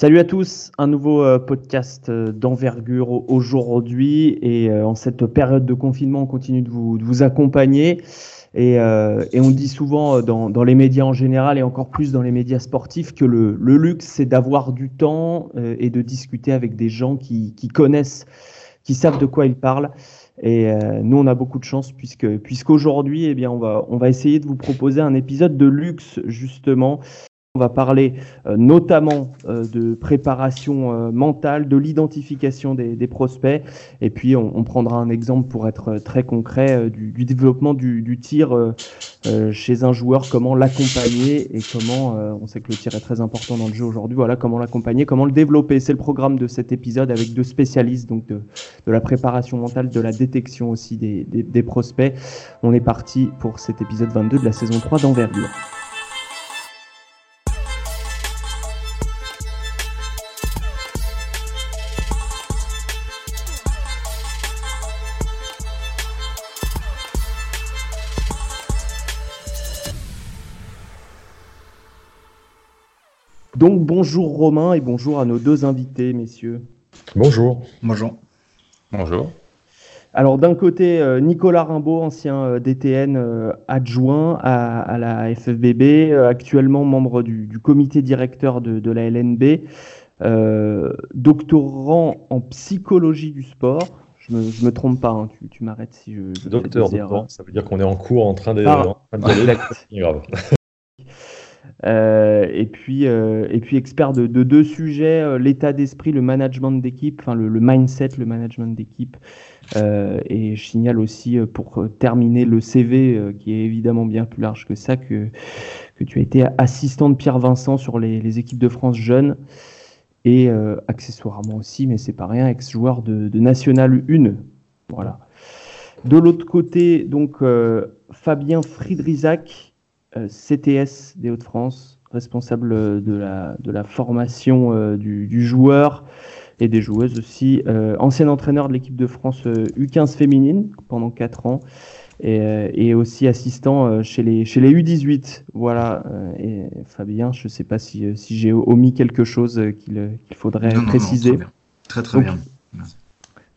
Salut à tous, un nouveau euh, podcast euh, d'envergure aujourd'hui et euh, en cette période de confinement, on continue de vous, de vous accompagner et, et, on dit souvent dans, dans, les médias en général et encore plus dans les médias sportifs que le, le luxe c'est d'avoir du temps et de discuter avec des gens qui, qui, connaissent, qui savent de quoi ils parlent. Et nous, on a beaucoup de chance puisque puisqu'aujourd'hui, eh bien, on va on va essayer de vous proposer un épisode de luxe justement on va parler euh, notamment euh, de préparation euh, mentale, de l'identification des, prospects, et puis on, prendra un exemple pour être très concret du, développement du, tir chez un joueur, comment l'accompagner et comment, on sait que le tir est très important dans le jeu aujourd'hui, voilà comment l'accompagner, comment le développer. C'est le programme de cet épisode avec deux spécialistes donc de, la préparation mentale, de la détection aussi des, des prospects. On est parti pour cet épisode 22 de la saison 3 d'envergure. Donc bonjour Romain et bonjour à nos deux invités, messieurs. Bonjour. Bonjour. Bonjour. Alors d'un côté, euh, Nicolas Rimbaud, ancien euh, DTN euh, adjoint à, la FFBB, actuellement membre du, comité directeur de, la LNB, doctorant en psychologie du sport. Je me, me trompe pas, hein, tu, m'arrêtes si je. docteur, docteur ça veut dire qu'on est en cours en train d'aller. grave. Euh, et puis euh, et puis expert de, deux sujets euh, l'état d'esprit, le management d'équipe, enfin le, mindset, le management d'équipe. et je signale aussi pour terminer le CV qui est évidemment bien plus large que ça que tu as été assistant de Pierre Vincent sur les, équipes de France jeunes et accessoirement aussi, mais c'est pas rien, ex-joueur de, de National 1. Voilà. De l'autre côté, donc Fabien Friedrisac, euh, CTS des Hauts-de-France, responsable de la, de la formation euh, du, joueur et des joueuses aussi, euh, ancien entraîneur de l'équipe de France U15 féminine pendant 4 ans. Et, aussi assistant chez les, chez les U18. Voilà. Et Fabien, je ne sais pas si, si j'ai omis quelque chose qu'il faudrait préciser. très, très bien.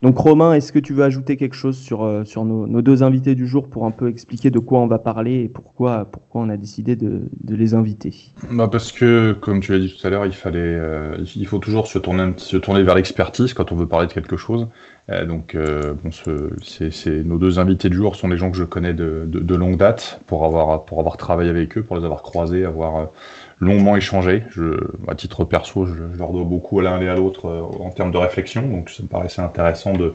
Donc Romain, est-ce que tu veux ajouter quelque chose sur, euh, sur nos, deux invités du jour pour un peu expliquer de quoi on va parler et pourquoi, pourquoi on a décidé de, les inviter? Bah Parce que, comme tu l'as dit tout à l'heure, il, fallait, euh, il faut toujours se tourner, se tourner vers l'expertise quand on veut parler de quelque chose. Euh, donc bon, c'est, nos deux invités du jour sont des gens que je connais de, de, longue date pour avoir, pour avoir travaillé avec eux, pour les avoir croisés, avoir longuement échangé. Je, à titre perso, je, leur dois beaucoup à l'un et à l'autre euh, en termes de réflexion, donc ça me paraissait intéressant de,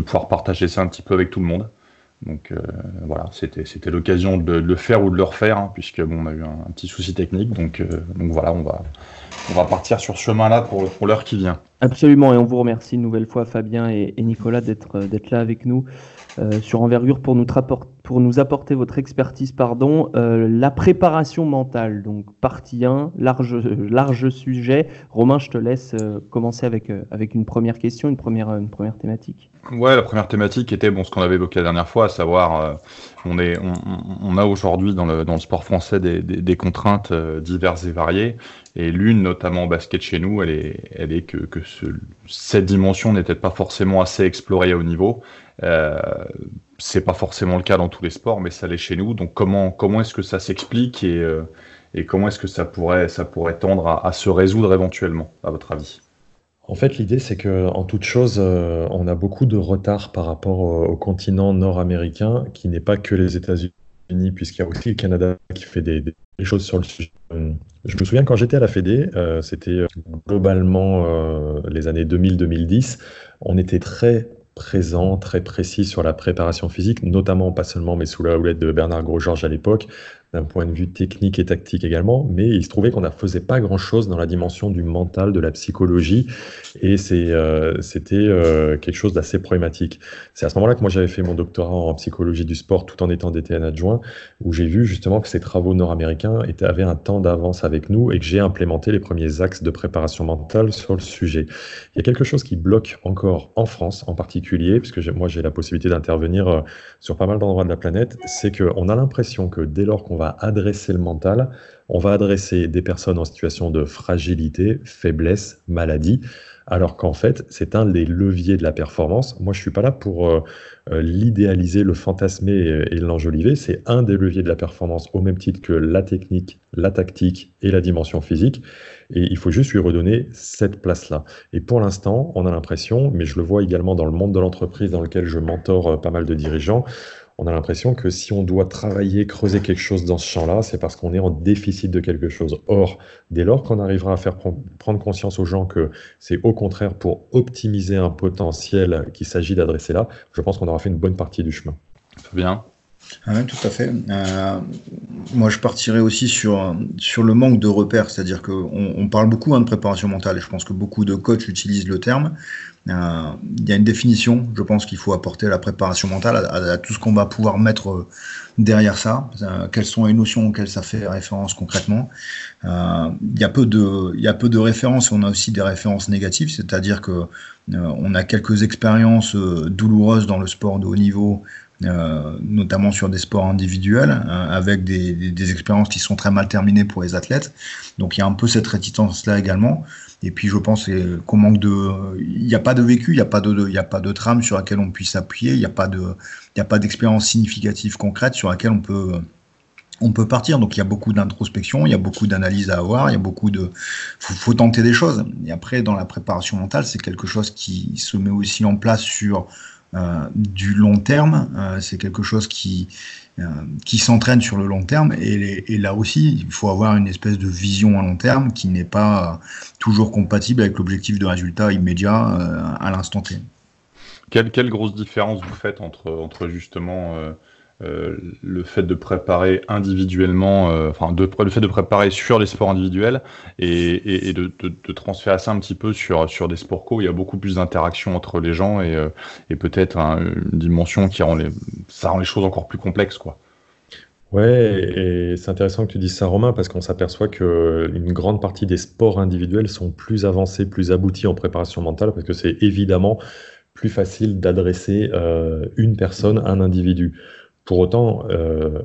pouvoir partager ça un petit peu avec tout le monde. Donc euh, voilà, c'était l'occasion de, le faire ou de le refaire, hein, puisque bon, on a eu un, petit souci technique, donc euh, voilà, on va partir sur ce chemin-là pour, l'heure qui vient. Absolument, et on vous remercie une nouvelle fois, Fabien et, Nicolas, d'être là avec nous. Euh, sur Envergure pour nous, apporter votre expertise. Pardon. Euh, la préparation mentale, donc partie 1, large, sujet. Romain, je te laisse euh, commencer avec, avec une première question, une première, une première thématique. Ouais, la première thématique était bon, ce qu'on avait évoqué la dernière fois, à savoir on, est, on, a aujourd'hui dans le, dans le sport français des, des, contraintes diverses et variées. Et l'une, notamment au basket chez nous, elle est, elle est que, que ce, cette dimension n'était pas forcément assez explorée au niveau. Euh, c'est pas forcément le cas dans tous les sports, mais ça l'est chez nous. Donc comment comment est-ce que ça s'explique et, euh, et comment est-ce que ça pourrait ça pourrait tendre à, se résoudre éventuellement, à votre avis? En fait, l'idée c'est que en toute chose, euh, on a beaucoup de retard par rapport au, continent nord-américain, qui n'est pas que les États-Unis, puisqu'il y a aussi le Canada qui fait des, choses sur le sujet. Je me souviens quand j'étais à la Fédé, c'était globalement les années 2000-2010, on était très présent, très précis sur la préparation physique, notamment pas seulement, mais sous la houlette de Bernard Gros-Georges à l'époque, d'un point de vue technique et tactique également, mais il se trouvait qu'on ne faisait pas grand-chose dans la dimension du mental, de la psychologie, et euh, c'était euh, quelque chose d'assez problématique. C'est à ce moment-là que moi j'avais fait mon doctorat en psychologie du sport tout en étant DTN adjoint, où j'ai vu justement que ces travaux nord-américains avaient un temps d'avance avec nous et que j'ai implémenté les premiers axes de préparation mentale sur le sujet. Il y a quelque chose qui bloque encore en France en particulier, puisque moi j'ai la possibilité d'intervenir euh, sur pas mal d'endroits de la planète, c'est qu'on a l'impression que dès lors qu'on va va adresser le mental, on va adresser des personnes en situation de fragilité, faiblesse, maladie, alors qu'en fait, c'est un des leviers de la performance. Moi, je suis pas là pour euh, euh, l'idéaliser, le fantasmer et, l'enjoliver. C'est un des leviers de la performance, au même titre que la technique, la tactique et la dimension physique. Et il faut juste lui redonner cette place-là. Et pour l'instant, on a l'impression, mais je le vois également dans le monde de l'entreprise dans lequel je mentor euh, pas mal de dirigeants, on a l'impression que si on doit travailler, creuser quelque chose dans ce champ-là, c'est parce qu'on est en déficit de quelque chose. Or, dès lors qu'on arrivera à faire prendre conscience aux gens que c'est au contraire pour optimiser un potentiel qu'il s'agit d'adresser là, je pense qu'on aura fait une bonne partie du chemin. Bien. Ah oui, tout à fait. Euh, moi, je partirais aussi sur, sur le manque de repères, c'est-à-dire qu'on on parle beaucoup hein, de préparation mentale, et je pense que beaucoup de coachs utilisent le terme, euh, il y a une définition, je pense qu'il faut apporter à la préparation mentale, à, tout ce qu'on va pouvoir mettre euh, derrière ça. Euh, quelles sont les notions auxquelles ça fait référence concrètement Il y a peu de, y a peu de références. On a aussi des références négatives, c'est-à-dire que on a quelques expériences douloureuses dans le sport de haut niveau notamment sur des sports individuels, avec des, expériences qui sont très mal terminées pour les athlètes. Donc il y a un peu cette réticence-là également. Et puis je pense qu'on manque de, il n'y a pas de vécu, il n'y a pas de, il a pas de trame sur laquelle on puisse appuyer, il n'y a pas de, il a pas d'expérience significative concrète sur laquelle on peut, on peut partir. Donc il y a beaucoup d'introspection, il y a beaucoup d'analyse à avoir, il y a beaucoup de, faut, tenter des choses. Et après dans la préparation mentale, c'est quelque chose qui se met aussi en place sur euh, du long terme. Euh, c'est quelque chose qui, euh, qui s'entraîne sur le long terme. Et, là aussi, il faut avoir une espèce de vision à long terme qui n'est pas toujours compatible avec l'objectif de résultat immédiat à l'instant T. Quelle, quelle, grosse différence vous faites entre, entre justement euh, le fait de préparer individuellement, euh, enfin le fait de préparer sur les sports individuels et, de, transférer ça un petit peu sur, sur des sports co, il y a beaucoup plus d'interaction entre les gens et, euh, peut-être une dimension qui rend les, ça rend les choses encore plus complexes, quoi. Ouais, et c'est intéressant que tu dises ça, Romain, parce qu'on s'aperçoit que une grande partie des sports individuels sont plus avancés, plus aboutis en préparation mentale, parce que c'est évidemment plus facile d'adresser une personne, un individu. Pour autant, euh,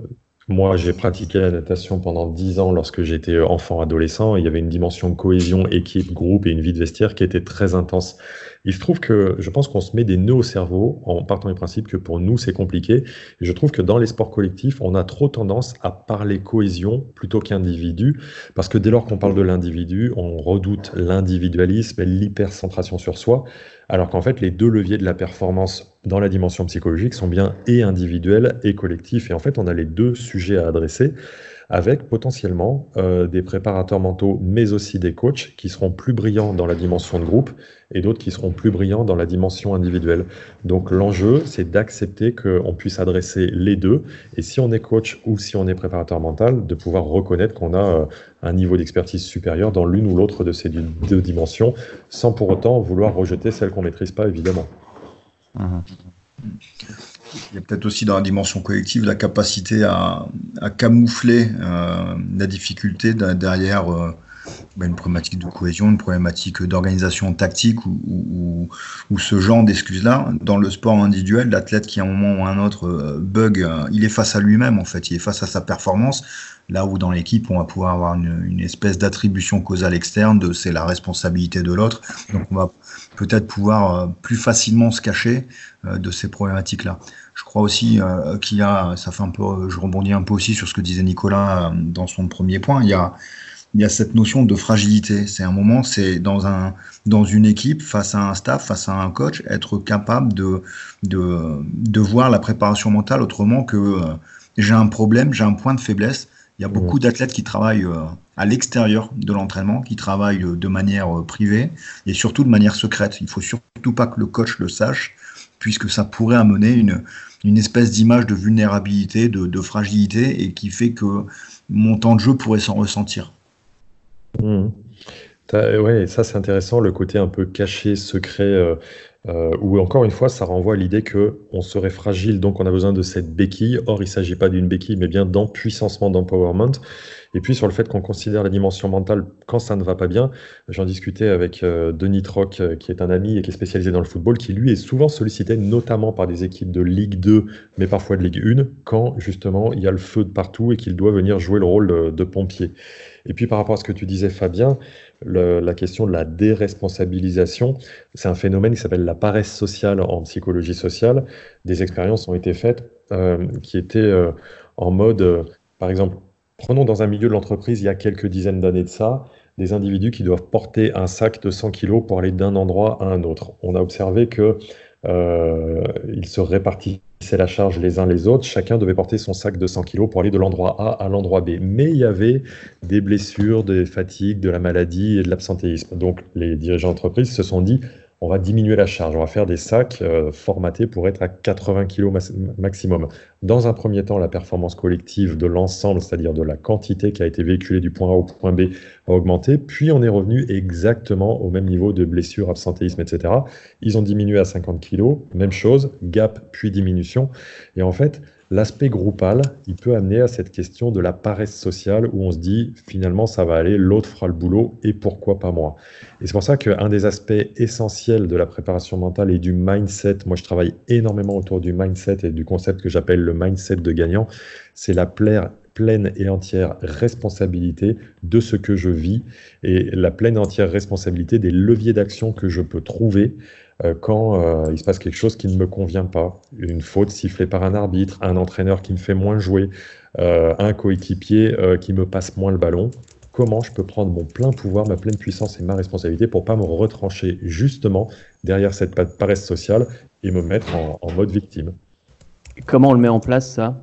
moi, j'ai pratiqué la natation pendant dix ans lorsque j'étais enfant, adolescent. Il y avait une dimension cohésion, équipe, groupe et une vie de vestiaire qui était très intense. Il se trouve que je pense qu'on se met des nœuds au cerveau en partant du principe que pour nous, c'est compliqué. Et je trouve que dans les sports collectifs, on a trop tendance à parler cohésion plutôt qu'individu. Parce que dès lors qu'on parle de l'individu, on redoute l'individualisme et l'hypercentration sur soi. Alors qu'en fait, les deux leviers de la performance dans la dimension psychologique sont bien et individuels et collectifs. Et en fait, on a les deux sujets à adresser avec potentiellement euh, des préparateurs mentaux, mais aussi des coachs qui seront plus brillants dans la dimension de groupe et d'autres qui seront plus brillants dans la dimension individuelle. Donc l'enjeu, c'est d'accepter qu'on puisse adresser les deux, et si on est coach ou si on est préparateur mental, de pouvoir reconnaître qu'on a euh, un niveau d'expertise supérieur dans l'une ou l'autre de ces deux dimensions, sans pour autant vouloir rejeter celle qu'on maîtrise pas, évidemment. Il y a peut-être aussi dans la dimension collective la capacité à, camoufler euh, la difficulté derrière euh, une problématique de cohésion, une problématique d'organisation tactique ou, ce genre d'excuses-là. Dans le sport individuel, l'athlète qui à un moment ou à un autre euh, bug, il est face à lui-même en fait, il est face à sa performance. Là où dans l'équipe, on va pouvoir avoir une, une espèce d'attribution causale externe de c'est la responsabilité de l'autre. Donc on va peut-être pouvoir plus facilement se cacher de ces problématiques-là. Je crois aussi euh, qu'il y a, ça fait un peu, je rebondis un peu aussi sur ce que disait Nicolas euh, dans son premier point, il y a, il y a cette notion de fragilité. C'est un moment, c'est dans un dans une équipe face à un staff, face à un coach, être capable de de, de voir la préparation mentale autrement que euh, j'ai un problème, j'ai un point de faiblesse. Il y a beaucoup d'athlètes qui travaillent à l'extérieur de l'entraînement, qui travaillent de manière privée et surtout de manière secrète. Il faut surtout pas que le coach le sache, puisque ça pourrait amener une, une espèce d'image de vulnérabilité, de, fragilité, et qui fait que mon temps de jeu pourrait s'en ressentir. Mmh. Ouais, ça c'est intéressant, le côté un peu caché, secret. Euh, euh, ou encore une fois, ça renvoie à l'idée que on serait fragile, donc on a besoin de cette béquille. Or, il ne s'agit pas d'une béquille, mais bien d'empuissancement, d'empowerment. Et puis sur le fait qu'on considère la dimension mentale quand ça ne va pas bien, j'en discutais avec euh, Denis Troc, euh, qui est un ami et qui est spécialisé dans le football, qui lui est souvent sollicité notamment par des équipes de Ligue 2, mais parfois de Ligue 1, quand justement il y a le feu de partout et qu'il doit venir jouer le rôle de pompier. Et puis par rapport à ce que tu disais Fabien, la question de la déresponsabilisation, c'est un phénomène qui s'appelle la paresse sociale en psychologie sociale. Des expériences ont été faites euh, qui étaient euh, en mode, euh, par exemple, prenons dans un milieu de l'entreprise il y a quelques dizaines d'années de ça, des individus qui doivent porter un sac de 100 kg pour aller d'un endroit à un autre. On a observé que ils se répartissaient la charge les uns les autres. Chacun devait porter son sac de 100 kg pour aller de l'endroit A à l'endroit B. Mais il y avait des blessures, des fatigues, de la maladie et de l'absentéisme. Donc les dirigeants d'entreprise se sont dit, on va diminuer la charge, on va faire des sacs euh, formatés pour être à 80 kg maximum. Dans un premier temps, la performance collective de l'ensemble, c'est-à-dire de la quantité qui a été véhiculée du point A au point B, a augmenté, puis on est revenu exactement au même niveau de blessure, absentéisme, etc. Ils ont diminué à 50 kg, même chose, gap puis diminution. Et en fait, L'aspect groupal, il peut amener à cette question de la paresse sociale où on se dit finalement ça va aller, l'autre fera le boulot et pourquoi pas moi. Et c'est pour ça qu'un des aspects essentiels de la préparation mentale et du mindset, moi je travaille énormément autour du mindset et du concept que j'appelle le mindset de gagnant, c'est la pleine et entière responsabilité de ce que je vis et la pleine et entière responsabilité des leviers d'action que je peux trouver quand euh, il se passe quelque chose qui ne me convient pas, une faute sifflée par un arbitre, un entraîneur qui me fait moins jouer, euh, un coéquipier qui me passe moins le ballon, comment je peux prendre mon plein pouvoir, ma pleine puissance et ma responsabilité pour pas me retrancher justement derrière cette paresse sociale et me mettre en, en mode victime? Comment on le met en place ça?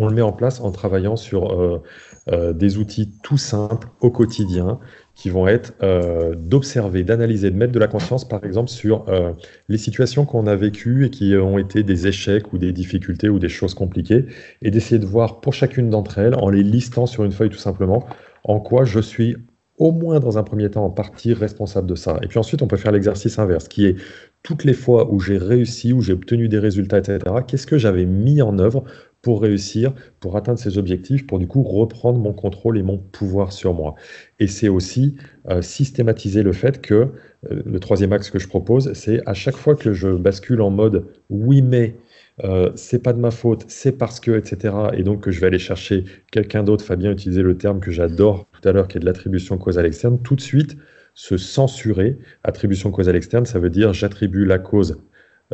On le met en place en travaillant sur des outils tout simples au quotidien qui vont être euh, d'observer, d'analyser, de mettre de la conscience, par exemple, sur euh, les situations qu'on a vécues et qui ont été des échecs ou des difficultés ou des choses compliquées, et d'essayer de voir pour chacune d'entre elles, en les listant sur une feuille tout simplement, en quoi je suis au moins dans un premier temps en partie responsable de ça. Et puis ensuite, on peut faire l'exercice inverse, qui est toutes les fois où j'ai réussi, où j'ai obtenu des résultats, etc., qu'est-ce que j'avais mis en œuvre pour réussir, pour atteindre ces objectifs, pour du coup reprendre mon contrôle et mon pouvoir sur moi. Et c'est aussi euh, systématiser le fait que, euh, le troisième axe que je propose, c'est à chaque fois que je bascule en mode oui mais, euh, c'est pas de ma faute, c'est parce que, etc. Et donc que je vais aller chercher quelqu'un d'autre, Fabien utilisait le terme que j'adore tout à l'heure, qui est de l'attribution causale externe, tout de suite se censurer. Attribution causale externe, ça veut dire j'attribue la cause,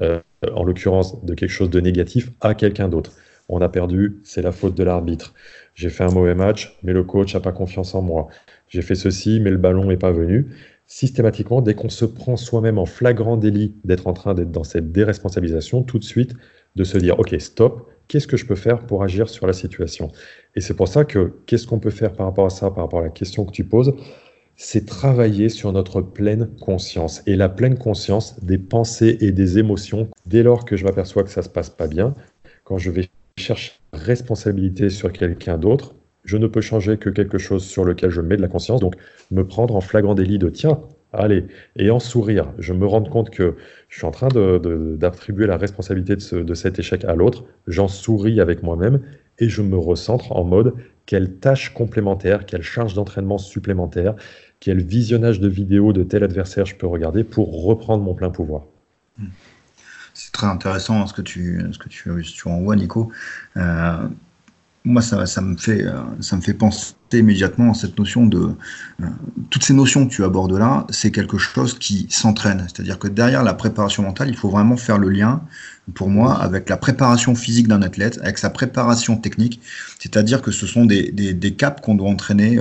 en l'occurrence de quelque chose de négatif, à quelqu'un d'autre on a perdu, c'est la faute de l'arbitre. J'ai fait un mauvais match, mais le coach n'a pas confiance en moi. J'ai fait ceci, mais le ballon n'est pas venu. Systématiquement, dès qu'on se prend soi-même en flagrant délit d'être en train d'être dans cette déresponsabilisation, tout de suite, de se dire, OK, stop, qu'est-ce que je peux faire pour agir sur la situation? Et c'est pour ça que, qu'est-ce qu'on peut faire par rapport à ça, par rapport à la question que tu poses? C'est travailler sur notre pleine conscience. Et la pleine conscience des pensées et des émotions, dès lors que je m'aperçois que ça se passe pas bien, quand je vais cherche responsabilité sur quelqu'un d'autre, je ne peux changer que quelque chose sur lequel je mets de la conscience. Donc, me prendre en flagrant délit de tiens, allez, et en sourire, je me rends compte que je suis en train d'attribuer la responsabilité de, cet échec à l'autre. J'en souris avec moi-même et je me recentre en mode quelle tâche complémentaire, quelle charge d'entraînement supplémentaire, quel visionnage de vidéos de tel adversaire je peux regarder pour reprendre mon plein pouvoir. Hmm. C'est très intéressant ce que tu, ce que tu, tu envoies, Nico. Euh, moi, ça, ça, me fait, euh, ça me fait penser immédiatement à cette notion de. Euh, toutes ces notions que tu abordes là, c'est quelque chose qui s'entraîne. C'est-à-dire que derrière la préparation mentale, il faut vraiment faire le lien, pour moi, avec la préparation physique d'un athlète, avec sa préparation technique. C'est-à-dire que ce sont des, des, des caps qu'on doit entraîner,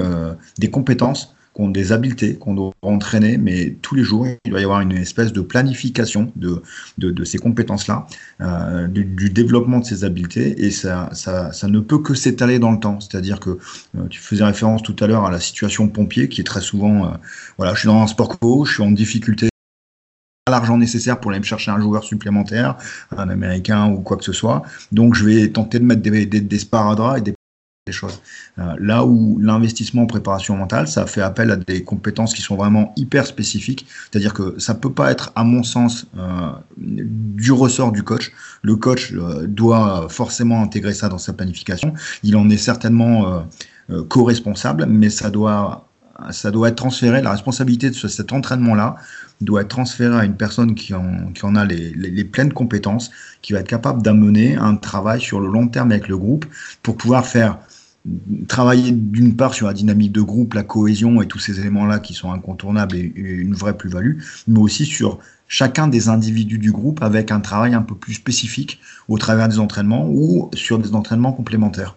des compétences ont des habiletés qu'on doit entraîner, mais tous les jours, il doit y avoir une espèce de planification de, de, ces compétences-là, euh, du, développement de ces habiletés, et ça, ça, ça ne peut que s'étaler dans le temps. C'est-à-dire que euh, tu faisais référence tout à l'heure à la situation pompier, qui est très souvent, euh, voilà, je suis dans un sport co, je suis en difficulté l'argent nécessaire pour aller me chercher un joueur supplémentaire, un américain ou quoi que ce soit. Donc je vais tenter de mettre des, des, et des choses. Euh, là où l'investissement en préparation mentale, ça fait appel à des compétences qui sont vraiment hyper spécifiques. C'est-à-dire que ça peut pas être, à mon sens, euh, du ressort du coach. Le coach euh, doit forcément intégrer ça dans sa planification. Il en est certainement co-responsable, mais ça doit, ça doit être transféré. La responsabilité de cet entraînement-là doit être transférée à une personne qui en, qui en a les pleines compétences, qui va être capable d'amener un travail sur le long terme avec le groupe pour pouvoir faire travailler d'une part sur la dynamique de groupe, la cohésion et tous ces éléments-là qui sont incontournables et, une vraie plus-value, mais aussi sur chacun des individus du groupe avec un travail un peu plus spécifique au travers des entraînements ou sur des entraînements complémentaires.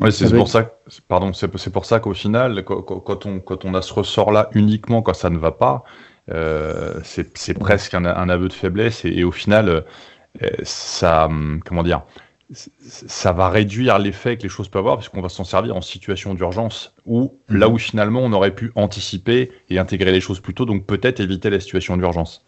Oui, c'est pour ça. Pardon, c'est pour ça qu'au final, quand, on quand on a ce ressort-là uniquement quand ça ne va pas, euh, c'est presque un, aveu de faiblesse et, et au final, euh, ça, hum, comment dire, ça va réduire l'effet que les choses peuvent avoir, puisqu'on va s'en servir en situation d'urgence, ou mhm. là où finalement on aurait pu anticiper et intégrer les choses plus tôt, donc peut-être éviter la situation d'urgence.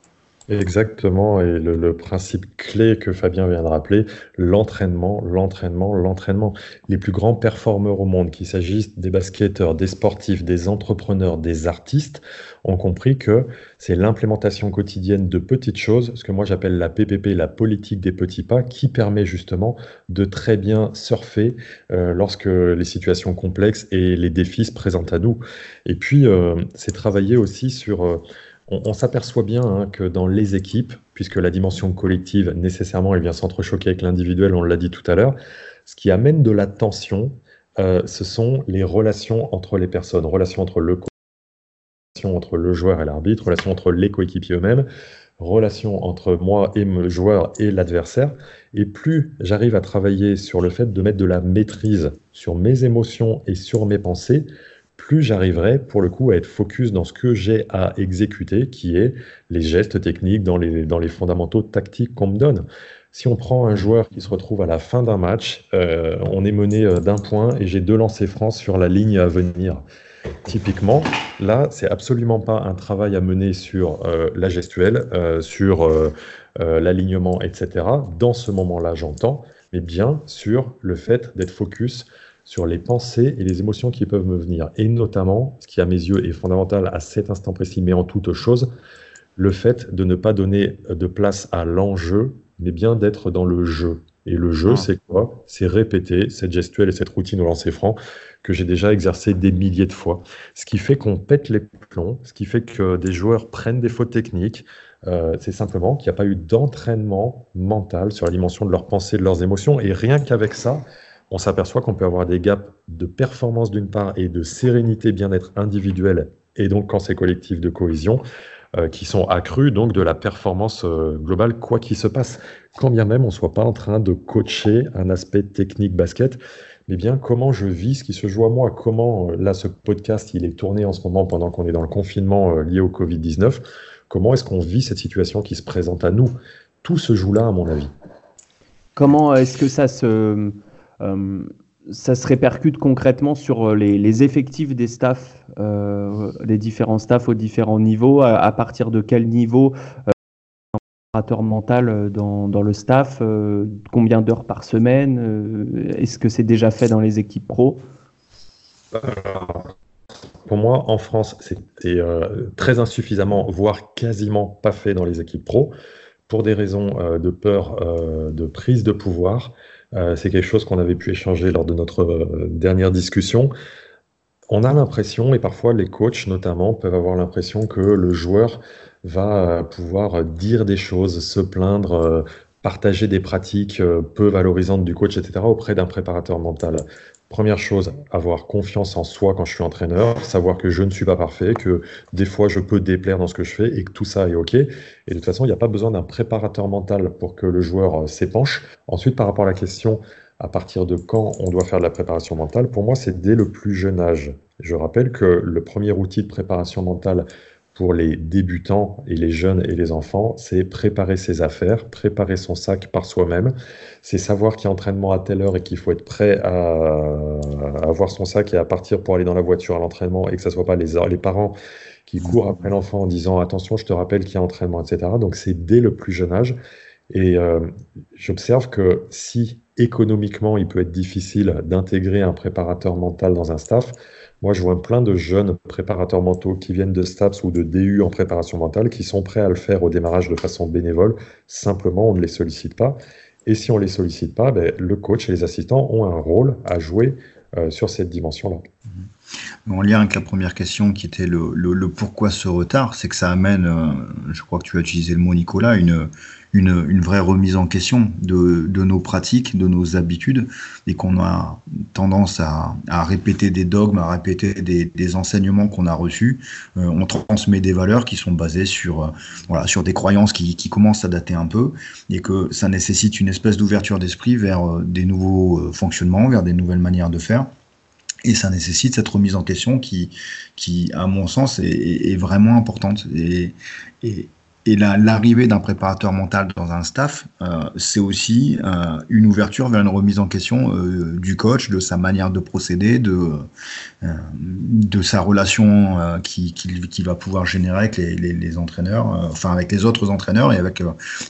Exactement, et le, principe clé que Fabien vient de rappeler, l'entraînement, l'entraînement, l'entraînement. Les plus grands performeurs au monde, qu'il s'agisse des basketteurs, des sportifs, des entrepreneurs, des artistes, ont compris que c'est l'implémentation quotidienne de petites choses, ce que moi j'appelle la PPP, la politique des petits pas, qui permet justement de très bien surfer euh, lorsque les situations complexes et les défis se présentent à nous. Et puis, euh, c'est travailler aussi sur... Euh, on, s'aperçoit bien hein, que dans les équipes, puisque la dimension collective, nécessairement, elle vient s'entrechoquer avec l'individuel, on l'a dit tout à l'heure, ce qui amène de la tension, euh, ce sont les relations entre les personnes, relations entre le entre le joueur et l'arbitre, relations entre les coéquipiers eux-mêmes, relations entre moi et le joueur et l'adversaire. Et plus j'arrive à travailler sur le fait de mettre de la maîtrise sur mes émotions et sur mes pensées, plus j'arriverai pour le coup à être focus dans ce que j'ai à exécuter, qui est les gestes techniques dans les, fondamentaux tactiques qu'on me donne. Si on prend un joueur qui se retrouve à la fin d'un match, euh, on est mené euh, d'un point et j'ai deux lancers francs sur la ligne à venir. Typiquement, là, c'est absolument pas un travail à mener sur euh, la gestuelle, sur l'alignement, etc. Dans ce moment-là, j'entends, mais bien sur le fait d'être focus sur les pensées et les émotions qui peuvent me venir. Et notamment, ce qui à mes yeux est fondamental à cet instant précis, mais en toute chose, le fait de ne pas donner de place à l'enjeu, mais bien d'être dans le jeu. Et le jeu, ah. c'est quoi? C'est répéter cette gestuelle et cette routine au lancer franc que j'ai déjà exercé des milliers de fois. Ce qui fait qu'on pète les plombs, ce qui fait que des joueurs prennent des fautes techniques, euh, c'est simplement qu'il n'y a pas eu d'entraînement mental sur la dimension de leurs pensées, de leurs émotions. Et rien qu'avec ça, on s'aperçoit qu'on peut avoir des gaps de performance d'une part et de sérénité, bien-être individuel, et donc quand c'est collectif de cohésion, euh, qui sont accrus donc de la performance euh, globale, quoi qu'il se passe. Quand bien même on ne soit pas en train de coacher un aspect technique basket, mais bien comment je vis ce qui se joue à moi, comment, euh, là ce podcast il est tourné en ce moment pendant qu'on est dans le confinement lié au Covid-19, comment est-ce qu'on vit cette situation qui se présente à nous? Tout se joue là à mon avis. Comment est-ce que ça se ça se répercute concrètement sur euh, les, effectifs des staffs, euh, les différents staffs aux différents niveaux. À, partir de quel niveau un préparateur mental dans, le staff Combien d'heures par semaine Est-ce que c'est déjà fait dans les équipes pro? Pour moi, en France, c'est très insuffisamment, voire quasiment pas fait dans les équipes pro, pour des raisons de peur de prise de pouvoir euh, c'est quelque chose qu'on avait pu échanger lors de notre euh, dernière discussion. On a l'impression, et parfois les coachs notamment peuvent avoir l'impression que le joueur va pouvoir dire des choses, se plaindre, euh, partager des pratiques peu valorisantes du coach, etc., auprès d'un préparateur mental. Première chose, avoir confiance en soi quand je suis entraîneur, savoir que je ne suis pas parfait, que des fois je peux déplaire dans ce que je fais et que tout ça est OK. Et de toute façon, il n'y a pas besoin d'un préparateur mental pour que le joueur euh, s'épanche. Ensuite, par rapport à la question à partir de quand on doit faire de la préparation mentale, pour moi, c'est dès le plus jeune âge. Je rappelle que le premier outil de préparation mentale pour les débutants et les jeunes et les enfants, c'est préparer ses affaires, préparer son sac par soi-même. C'est savoir qu'il y a entraînement à telle heure et qu'il faut être prêt à, avoir son sac et à partir pour aller dans la voiture à l'entraînement et que ce ne soit pas les, parents qui courent après l'enfant en disant attention, je te rappelle qu'il y a entraînement, etc. Donc c'est dès le plus jeune âge. Et euh, j'observe que si économiquement, il peut être difficile d'intégrer un préparateur mental dans un staff. Moi, je vois plein de jeunes préparateurs mentaux qui viennent de STAPS ou de DU en préparation mentale qui sont prêts à le faire au démarrage de façon bénévole. Simplement, on ne les sollicite pas. Et si on ne les sollicite pas, ben, le coach et les assistants ont un rôle à jouer euh, sur cette dimension-là. En lien avec la première question qui était le, pourquoi ce retard, c'est que ça amène, euh, je crois que tu as utilisé le mot Nicolas, une, une, vraie remise en question de, nos pratiques, de nos habitudes, et qu'on a tendance à, répéter des dogmes, à répéter des, enseignements qu'on a reçus. Euh, on transmet des valeurs qui sont basées sur, euh, voilà, sur des croyances qui, qui, commencent à dater un peu, et que ça nécessite une espèce d'ouverture d'esprit vers des nouveaux fonctionnements, vers des nouvelles manières de faire. Et ça nécessite cette remise en question qui, qui à mon sens, est, vraiment importante. Et l'arrivée d'un préparateur mental dans un staff, euh, c'est aussi euh, une ouverture vers une remise en question euh, du coach, de sa manière de procéder, de, sa relation qu'il qui, va pouvoir générer avec les, entraîneurs, enfin avec les autres entraîneurs et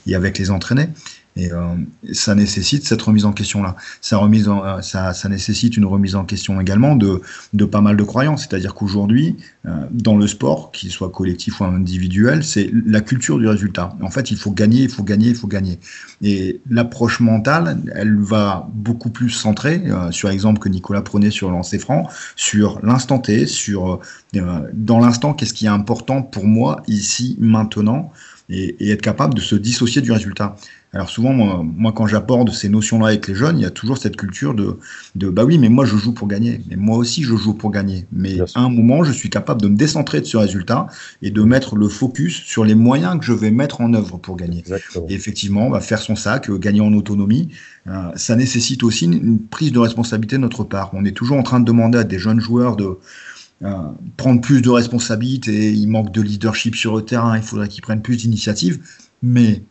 et avec les entraînés. Et euh, ça nécessite cette remise en question-là. Ça, remise en, euh, ça, ça, nécessite une remise en question également de, de pas mal de croyances. C'est-à-dire qu'aujourd'hui, euh, dans le sport, qu'il soit collectif ou individuel, c'est la culture du résultat. En fait, il faut gagner, il faut gagner, il faut gagner. Et l'approche mentale, elle va beaucoup plus centrer euh, sur l'exemple que Nicolas prenait sur lancer franc, sur l'instant T, sur euh, dans l'instant, qu'est-ce qui est important pour moi ici, maintenant, et, et être capable de se dissocier du résultat. Alors souvent, moi, moi quand j'apporte ces notions-là avec les jeunes, il y a toujours cette culture de, de bah oui, mais moi je joue pour gagner, mais moi aussi je joue pour gagner. Mais à un moment, je suis capable de me décentrer de ce résultat et de mettre le focus sur les moyens que je vais mettre en œuvre pour gagner. Exactement. Et effectivement, bah, faire son sac, euh, gagner en autonomie, euh, ça nécessite aussi une, une, prise de responsabilité de notre part. On est toujours en train de demander à des jeunes joueurs de euh, prendre plus de responsabilités, il manque de leadership sur le terrain, il faudrait qu'ils prennent plus d'initiatives, mais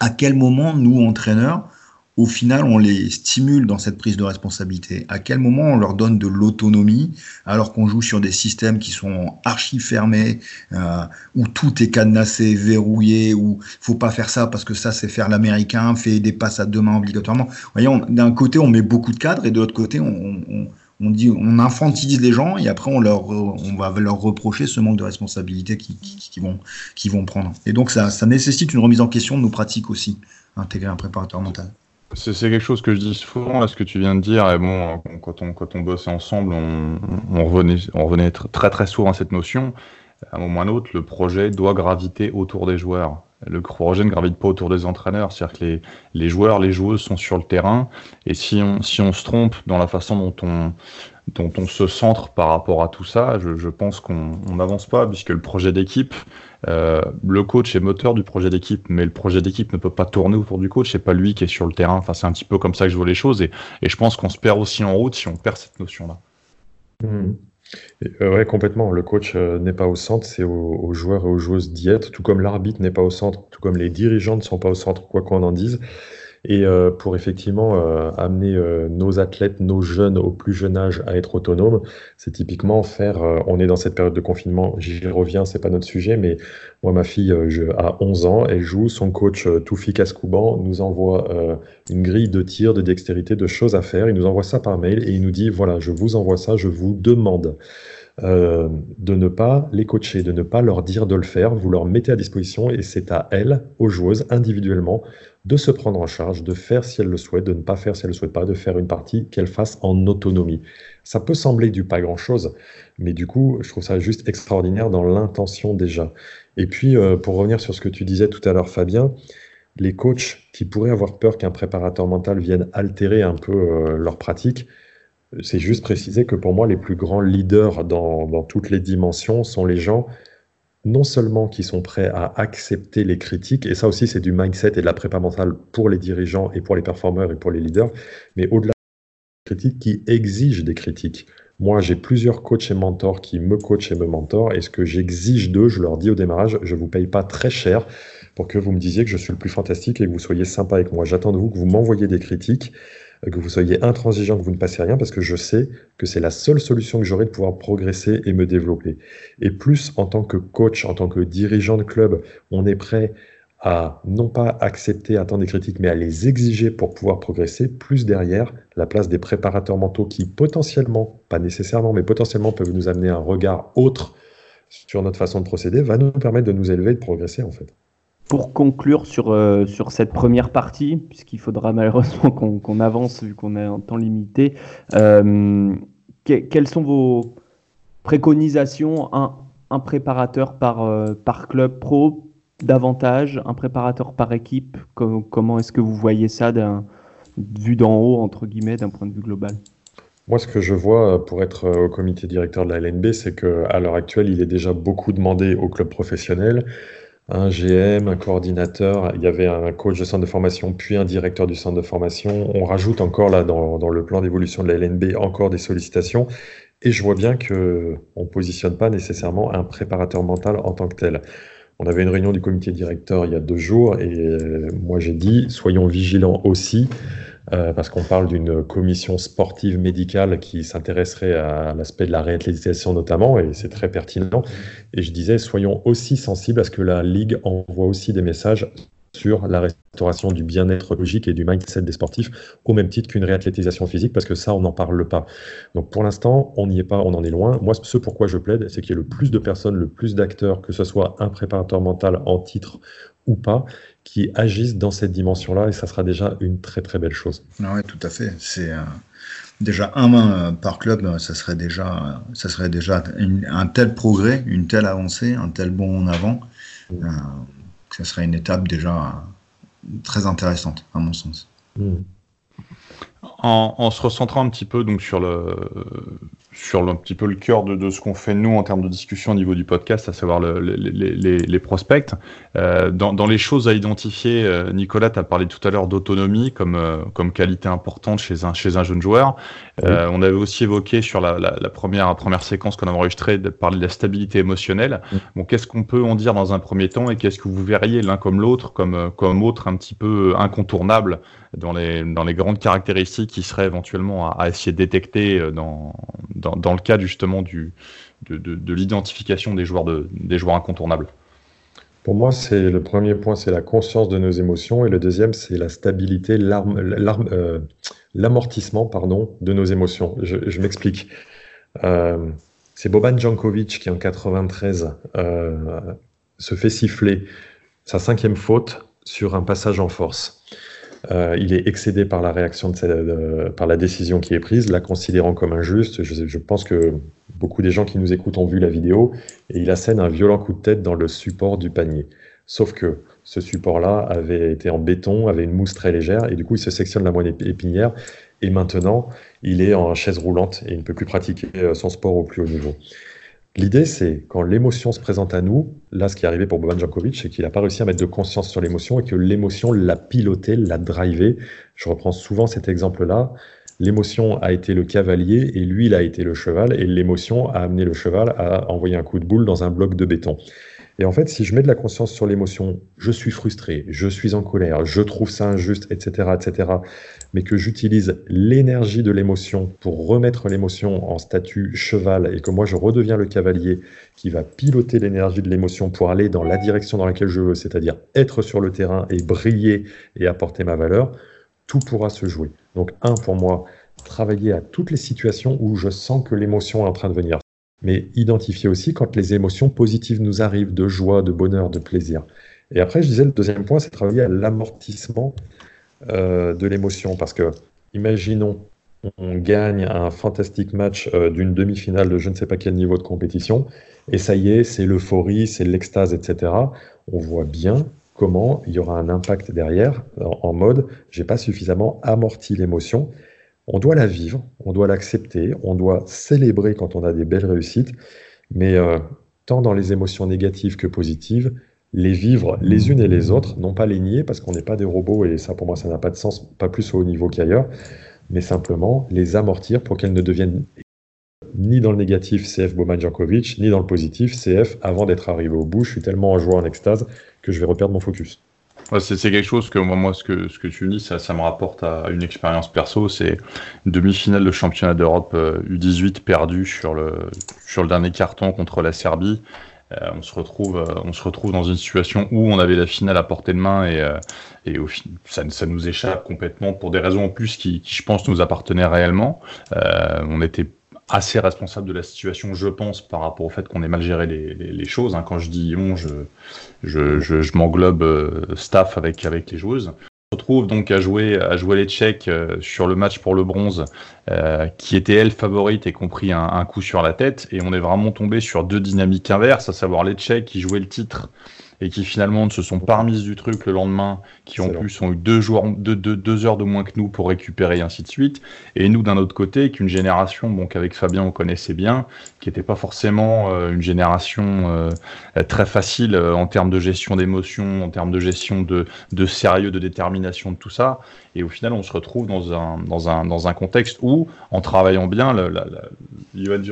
à quel moment nous, entraîneurs, au final, on les stimule dans cette prise de responsabilité? À quel moment on leur donne de l'autonomie alors qu'on joue sur des systèmes qui sont archi fermés, euh, où tout est cadenassé, verrouillé, où faut pas faire ça parce que ça c'est faire l'américain, fait des passes à deux mains obligatoirement? Voyons, d'un côté on met beaucoup de cadres et de l'autre côté on, on, on dit, on infantilise les gens et après on leur, on va leur reprocher ce manque de responsabilité qu'ils qui, vont, qui vont prendre. Et donc ça, ça nécessite une remise en question de nos pratiques aussi, intégrer un préparateur mental. C'est quelque chose que je dis souvent, là, ce que tu viens de dire. Et bon, quand on, quand on bossait ensemble, on, on, revenait, on revenait très très souvent à cette notion. À un moment ou à un autre, le projet doit graviter autour des joueurs le projet ne gravite pas autour des entraîneurs. C'est-à-dire que les, joueurs, les joueuses sont sur le terrain. Et si on, si on se trompe dans la façon dont on, se centre par rapport à tout ça, je, pense qu'on n'avance pas, puisque le projet d'équipe, euh, le coach est moteur du projet d'équipe, mais le projet d'équipe ne peut pas tourner autour du coach. C'est pas lui qui est sur le terrain. Enfin, c'est un petit peu comme ça que je vois les choses. Et, et je pense qu'on se perd aussi en route si on perd cette notion-là. Mmh. Euh, oui, complètement. Le coach euh, n'est pas au centre, c'est aux, aux, joueurs et aux joueuses d'y être, tout comme l'arbitre n'est pas au centre, tout comme les dirigeants ne sont pas au centre, quoi qu'on en dise. Et euh, pour effectivement euh, amener euh, nos athlètes, nos jeunes au plus jeune âge à être autonomes, c'est typiquement faire. On est dans cette période de confinement, j'y reviens, c'est pas notre sujet, mais moi, ma fille a 11 ans, elle joue, son coach Toufi Kaskouban nous envoie une grille de tir, de dextérité, de choses à faire. Il nous envoie ça par mail et il nous dit voilà, je vous envoie ça, je vous demande. Euh, de ne pas les coacher, de ne pas leur dire de le faire. Vous leur mettez à disposition et c'est à elles, aux joueuses, individuellement, de se prendre en charge, de faire si elles le souhaitent, de ne pas faire si elles ne le souhaitent pas, de faire une partie qu'elles fassent en autonomie. Ça peut sembler du pas grand-chose, mais du coup, je trouve ça juste extraordinaire dans l'intention déjà. Et puis, euh, pour revenir sur ce que tu disais tout à l'heure, Fabien, les coachs qui pourraient avoir peur qu'un préparateur mental vienne altérer un peu euh, leur pratique, c'est juste préciser que pour moi, les plus grands leaders dans, dans, toutes les dimensions sont les gens non seulement qui sont prêts à accepter les critiques, et ça aussi c'est du mindset et de la prépa mentale pour les dirigeants et pour les performeurs et pour les leaders, mais au-delà des critiques qui exigent des critiques. Moi, j'ai plusieurs coachs et mentors qui me coachent et me mentorent, et ce que j'exige d'eux, je leur dis au démarrage, je ne vous paye pas très cher pour que vous me disiez que je suis le plus fantastique et que vous soyez sympa avec moi. J'attends de vous que vous m'envoyiez des critiques que vous soyez intransigeant, que vous ne passiez rien, parce que je sais que c'est la seule solution que j'aurai de pouvoir progresser et me développer. Et plus en tant que coach, en tant que dirigeant de club, on est prêt à non pas accepter, attendre des critiques, mais à les exiger pour pouvoir progresser, plus derrière la place des préparateurs mentaux qui potentiellement, pas nécessairement, mais potentiellement peuvent nous amener un regard autre sur notre façon de procéder, va nous permettre de nous élever et de progresser en fait. Pour conclure sur, euh, sur cette première partie, puisqu'il faudra malheureusement qu'on avance vu qu'on a un temps limité, euh, quelles sont vos préconisations un, un préparateur par, euh, par club pro davantage, un préparateur par équipe? Comment est-ce que vous voyez ça vu d'en haut, entre guillemets, d'un point de vue global? Moi, ce que je vois pour être au comité directeur de la LNB, c'est qu'à l'heure actuelle, il est déjà beaucoup demandé aux clubs professionnels un GM, un coordinateur, il y avait un coach de centre de formation, puis un directeur du centre de formation. On rajoute encore là dans, dans le plan d'évolution de la LNB encore des sollicitations. Et je vois bien que on positionne pas nécessairement un préparateur mental en tant que tel. On avait une réunion du comité directeur il y a deux jours et euh, moi j'ai dit soyons vigilants aussi euh, parce qu'on parle d'une commission sportive médicale qui s'intéresserait à l'aspect de la réathlétisation notamment, et c'est très pertinent. Et je disais, soyons aussi sensibles à ce que la Ligue envoie aussi des messages sur la restauration du bien-être logique et du mindset des sportifs, au même titre qu'une réathlétisation physique, parce que ça, on n'en parle pas. Donc pour l'instant, on n'y est pas, on en est loin. Moi, ce pourquoi je plaide, c'est qu'il y ait le plus de personnes, le plus d'acteurs, que ce soit un préparateur mental en titre ou pas, qui agissent dans cette dimension-là, et ça sera déjà une très très belle chose. Ah oui, tout à fait. C'est euh, déjà un main euh, par club, euh, ça serait déjà, ça serait déjà un tel progrès, une telle avancée, un tel bond en avant. Mm. ça serait une étape déjà très intéressante, à mon sens. Mm. En, se recentrant un petit peu donc sur le sur un petit peu le cœur de, ce qu'on fait nous en termes de discussion au niveau du podcast, à savoir les, prospects. Euh, dans, les choses à identifier, euh, Nicolas, tu as parlé tout à l'heure d'autonomie comme, euh, comme qualité importante chez un, chez un jeune joueur. on avait aussi évoqué sur la, première, première séquence qu'on a enregistrée de parler de la stabilité émotionnelle. Bon, qu'est-ce qu'on peut en dire dans un premier temps et qu'est-ce que vous verriez l'un comme l'autre comme, comme autre un petit peu incontournable dans les, dans les grandes caractéristiques qui seraient éventuellement à, essayer de détecter dans dans, le cas justement du, de, l'identification des joueurs, de, des joueurs incontournables? Pour moi, c'est le premier point, c'est la conscience de nos émotions, et le deuxième, c'est la stabilité, euh, l'amortissement, pardon, de nos émotions. Je, m'explique. Euh, c'est Boban Jankovic qui en 93 euh, se fait siffler sa cinquième faute sur un passage en force. Il est excédé par la réaction de, par la décision qui est prise, la considérant comme injuste. Je, pense que beaucoup des gens qui nous écoutent ont vu la vidéo et il assène un violent coup de tête dans le support du panier. Sauf que ce support-là avait été en béton, avait une mousse très légère et du coup il se sectionne la moelle épinière et maintenant il est en chaise roulante et il ne peut plus pratiquer euh, son sport au plus haut niveau. L'idée, c'est quand l'émotion se présente à nous, là, ce qui est arrivé pour Boban Djokovic, c'est qu'il n'a pas réussi à mettre de conscience sur l'émotion et que l'émotion l'a piloté, l'a drivé. Je reprends souvent cet exemple-là. L'émotion a été le cavalier et lui, il a été le cheval et l'émotion a amené le cheval à envoyer un coup de boule dans un bloc de béton. Et en fait, si je mets de la conscience sur l'émotion, je suis frustré, je suis en colère, je trouve ça injuste, etc., etc., mais que j'utilise l'énergie de l'émotion pour remettre l'émotion en statut cheval et que moi je redeviens le cavalier qui va piloter l'énergie de l'émotion pour aller dans la direction dans laquelle je veux, c'est-à-dire être sur le terrain et briller et apporter ma valeur, tout pourra se jouer. Donc, un, pour moi, travailler à toutes les situations où je sens que l'émotion est en train de venir mais identifier aussi quand les émotions positives nous arrivent, de joie, de bonheur, de plaisir. Et après, je disais, le deuxième point, c'est travailler à l'amortissement euh, de l'émotion, parce que, imaginons, on gagne un fantastique match euh, d'une demi-finale de je ne sais pas quel niveau de compétition, et ça y est, c'est l'euphorie, c'est l'extase, etc. On voit bien comment il y aura un impact derrière, en, en mode, j'ai pas suffisamment amorti l'émotion, on doit la vivre, on doit l'accepter, on doit célébrer quand on a des belles réussites, mais euh, tant dans les émotions négatives que positives, les vivre les unes et les autres, non pas les nier parce qu'on n'est pas des robots et ça pour moi ça n'a pas de sens, pas plus au haut niveau qu'ailleurs, mais simplement les amortir pour qu'elles ne deviennent ni dans le négatif CF Boman Jankovic, ni dans le positif CF avant d'être arrivé au bout. Je suis tellement en joie, en extase que je vais reperdre mon focus c'est quelque chose que moi, ce que, ce que tu dis, ça, me rapporte à une expérience perso. C'est une demi-finale de championnat d'Europe U18 euh, perdue sur le, sur le dernier carton contre la Serbie. on se retrouve, on se retrouve dans une situation où on avait la finale à portée de main et, et au ça, ça, nous échappe complètement pour des raisons en plus qui, qui je pense, nous appartenaient réellement. on était assez responsable de la situation, je pense, par rapport au fait qu'on ait mal géré les, les, choses. Hein. Quand je dis on, je, je, je, m'englobe euh, staff avec, avec les joueuses. On se retrouve donc à jouer, à jouer les Tchèques euh, sur le match pour le bronze, euh, qui était elle favorite et compris un, un, coup sur la tête. Et on est vraiment tombé sur deux dynamiques inverses, à savoir les Tchèques qui jouaient le titre et qui finalement ne se sont pas remises du truc le lendemain, qui en plus ont eu deux, jours, deux, deux, deux, heures de moins que nous pour récupérer et ainsi de suite. Et nous, d'un autre côté, qu'une génération, bon, qu'avec Fabien on connaissait bien, qui n'était pas forcément euh, une génération euh, très facile euh, en termes de gestion d'émotions, en termes de gestion de, de sérieux, de détermination, de tout ça. Et au final, on se retrouve dans un, dans un, dans un contexte où, en travaillant bien, le, la, la, Johan